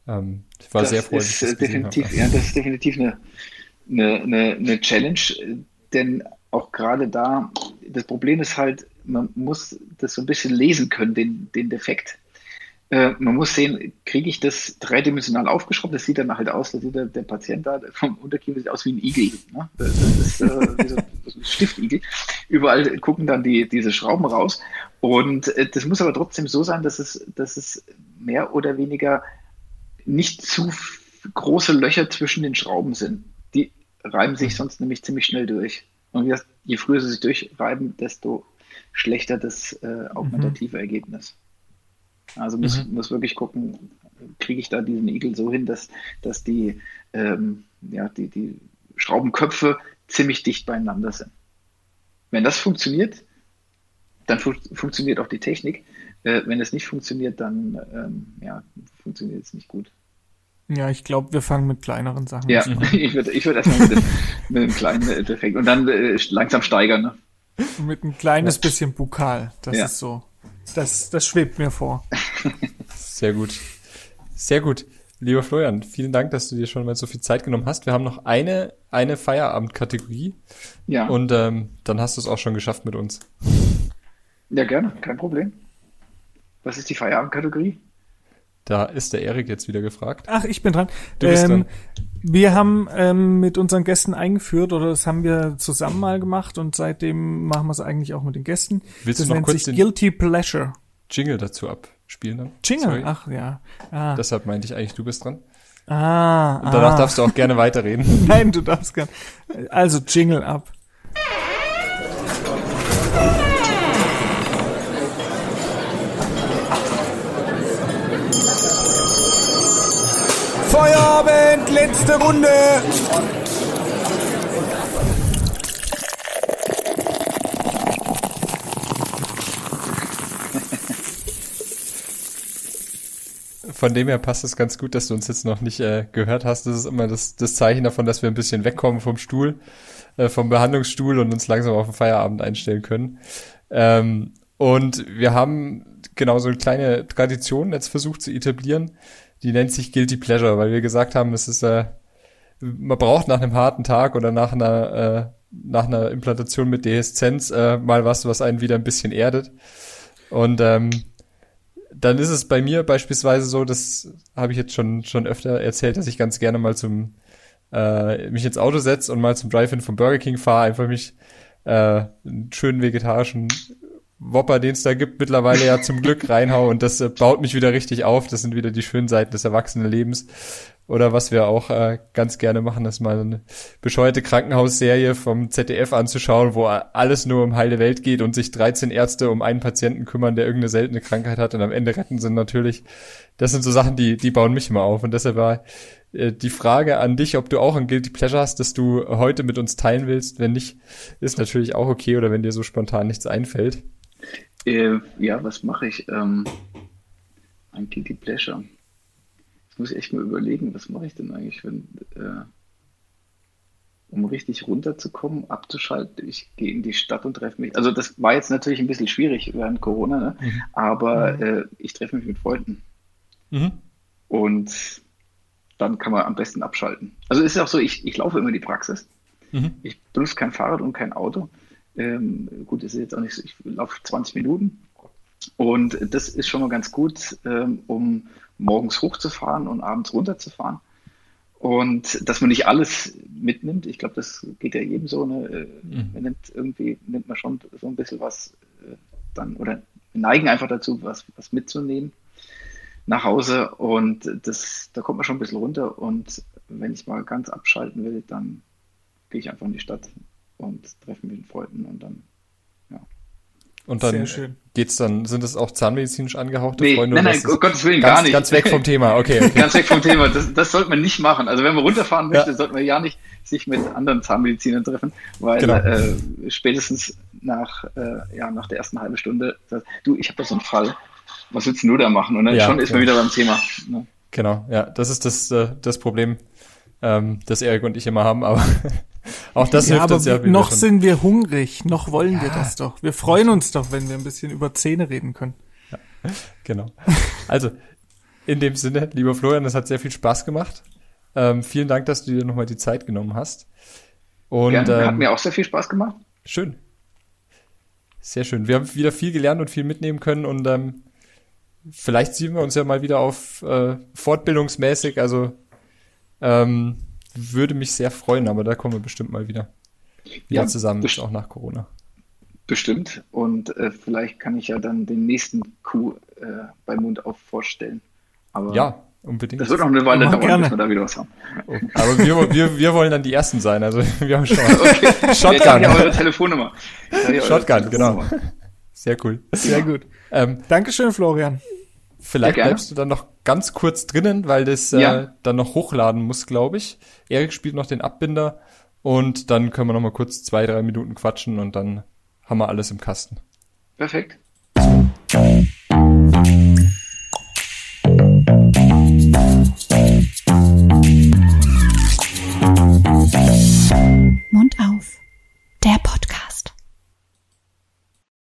ähm, ich war das sehr froh, ist das definitiv, ja, das ist definitiv eine, eine, eine, eine Challenge, denn auch gerade da, das Problem ist halt, man muss das so ein bisschen lesen können, den, den Defekt. Äh, man muss sehen, kriege ich das dreidimensional aufgeschraubt? Das sieht dann halt aus, da sieht der, der Patient da vom Unterkiefer sieht aus wie ein Igel. Ne? Das ist äh, wie so, ein Stiftigel. Überall gucken dann die, diese Schrauben raus. Und äh, das muss aber trotzdem so sein, dass es, dass es mehr oder weniger nicht zu große Löcher zwischen den Schrauben sind. Die reiben sich sonst nämlich ziemlich schnell durch. Und je früher sie sich durchreiben, desto schlechter das äh, augmentative mhm. Ergebnis. Also muss, mhm. muss wirklich gucken, kriege ich da diesen Igel so hin, dass, dass die, ähm, ja, die, die Schraubenköpfe ziemlich dicht beieinander sind. Wenn das funktioniert, dann fu funktioniert auch die Technik. Äh, wenn es nicht funktioniert, dann ähm, ja, funktioniert es nicht gut. Ja, ich glaube, wir fangen mit kleineren Sachen ja, an. Ja, ich würde ich würd erstmal mit, dem, mit einem kleinen Defekt und dann äh, langsam steigern. Ne? Mit ein kleines ja. bisschen Bukal. Das ja. ist so. Das, das schwebt mir vor. Sehr gut. Sehr gut. Lieber Florian, vielen Dank, dass du dir schon mal so viel Zeit genommen hast. Wir haben noch eine, eine Feierabendkategorie. Ja. Und ähm, dann hast du es auch schon geschafft mit uns. Ja, gerne, kein Problem. Was ist die Feierabendkategorie? Da ist der Erik jetzt wieder gefragt. Ach, ich bin dran. Du bist ähm, dran. Wir haben ähm, mit unseren Gästen eingeführt oder das haben wir zusammen mal gemacht und seitdem machen wir es eigentlich auch mit den Gästen. Willst das du noch kurz den Guilty Pleasure Jingle dazu abspielen dann? Jingle, Sorry. ach ja. Ah. Deshalb meinte ich eigentlich, du bist dran. Ah. Und danach ah. darfst du auch gerne weiterreden. Nein, du darfst gerne. Also Jingle ab. Feierabend, letzte Runde. Von dem her passt es ganz gut, dass du uns jetzt noch nicht äh, gehört hast. Das ist immer das, das, Zeichen davon, dass wir ein bisschen wegkommen vom Stuhl, äh, vom Behandlungsstuhl und uns langsam auf den Feierabend einstellen können. Ähm, und wir haben genau so eine kleine Tradition jetzt versucht zu etablieren, die nennt sich Guilty Pleasure, weil wir gesagt haben, es ist, äh, man braucht nach einem harten Tag oder nach einer, äh, nach einer Implantation mit Dehiszenz äh, mal was, was einen wieder ein bisschen erdet. Und ähm, dann ist es bei mir beispielsweise so, das habe ich jetzt schon schon öfter erzählt, dass ich ganz gerne mal zum äh, mich ins Auto setze und mal zum Drive-In vom Burger King fahre, einfach mich äh, einen schönen vegetarischen Whopper, den es da gibt, mittlerweile ja zum Glück reinhau und das äh, baut mich wieder richtig auf. Das sind wieder die schönen Seiten des Erwachsenenlebens. Oder was wir auch äh, ganz gerne machen, ist mal eine bescheuerte Krankenhausserie vom ZDF anzuschauen, wo alles nur um heile Welt geht und sich 13 Ärzte um einen Patienten kümmern, der irgendeine seltene Krankheit hat und am Ende retten sie natürlich. Das sind so Sachen, die, die bauen mich immer auf. Und deshalb war äh, die Frage an dich, ob du auch ein Guilty Pleasure hast, dass du heute mit uns teilen willst. Wenn nicht, ist natürlich auch okay oder wenn dir so spontan nichts einfällt. Äh, ja, was mache ich? Ähm, ein Guilty Pleasure muss ich echt mal überlegen, was mache ich denn eigentlich, wenn, äh, um richtig runterzukommen, abzuschalten. Ich gehe in die Stadt und treffe mich. Also das war jetzt natürlich ein bisschen schwierig während Corona, ne? mhm. aber mhm. Äh, ich treffe mich mit Freunden. Mhm. Und dann kann man am besten abschalten. Also ist auch so, ich, ich laufe immer die Praxis. Mhm. Ich benutze kein Fahrrad und kein Auto. Ähm, gut, das ist jetzt auch nicht so, ich laufe 20 Minuten. Und das ist schon mal ganz gut, ähm, um morgens hochzufahren und abends runterzufahren. Und dass man nicht alles mitnimmt, ich glaube, das geht ja jedem so. Ne? Mhm. Man nimmt irgendwie, nimmt man schon so ein bisschen was äh, dann, oder neigen einfach dazu, was, was mitzunehmen nach Hause. Und das, da kommt man schon ein bisschen runter. Und wenn ich mal ganz abschalten will, dann gehe ich einfach in die Stadt und treffe mich mit den Freunden und dann und dann geht's dann, sind es auch zahnmedizinisch angehauchte nee, Freunde? Nein, nein, um Gottes Willen, ganz, gar nicht. Ganz weg vom Thema, okay. okay. ganz weg vom Thema. Das, das sollte man nicht machen. Also wenn man runterfahren möchte, ja. sollte man ja nicht sich mit anderen Zahnmedizinern treffen, weil genau. äh, spätestens nach, äh, ja, nach der ersten halben Stunde, das, du, ich habe da so einen Fall, was willst du da machen? Und dann ja, schon ist man wieder beim Thema. Ne? Genau, ja, das ist das, äh, das Problem, ähm, das Erik und ich immer haben, aber auch das ja, hilft uns ja wieder. Noch schon. sind wir hungrig, noch wollen ja. wir das doch. Wir freuen uns doch, wenn wir ein bisschen über Zähne reden können. Ja, genau. Also, in dem Sinne, lieber Florian, es hat sehr viel Spaß gemacht. Ähm, vielen Dank, dass du dir nochmal die Zeit genommen hast. Und, ja, ähm, hat mir auch sehr viel Spaß gemacht. Schön. Sehr schön. Wir haben wieder viel gelernt und viel mitnehmen können und ähm, vielleicht sehen wir uns ja mal wieder auf äh, fortbildungsmäßig. Also ähm, würde mich sehr freuen, aber da kommen wir bestimmt mal wieder. Ja, zusammen, auch nach Corona. Bestimmt. Und äh, vielleicht kann ich ja dann den nächsten Coup äh, bei Mund auf vorstellen. Aber ja, unbedingt. Das wird noch eine Weile dauern, gerne. bis wir da wieder was haben. Oh, aber wir, wir, wir wollen dann die Ersten sein. Also wir haben schon okay. Shotgun. Ja, eure Telefonnummer. Shotgun, genau. Sehr cool. Sehr gut. Ähm, Dankeschön, Florian. Vielleicht ja, bleibst du dann noch ganz kurz drinnen, weil das äh, dann noch hochladen muss, glaube ich. Erik spielt noch den Abbinder und dann können wir noch mal kurz zwei, drei Minuten quatschen und dann haben wir alles im Kasten. Perfekt. Mund auf. Der Podcast.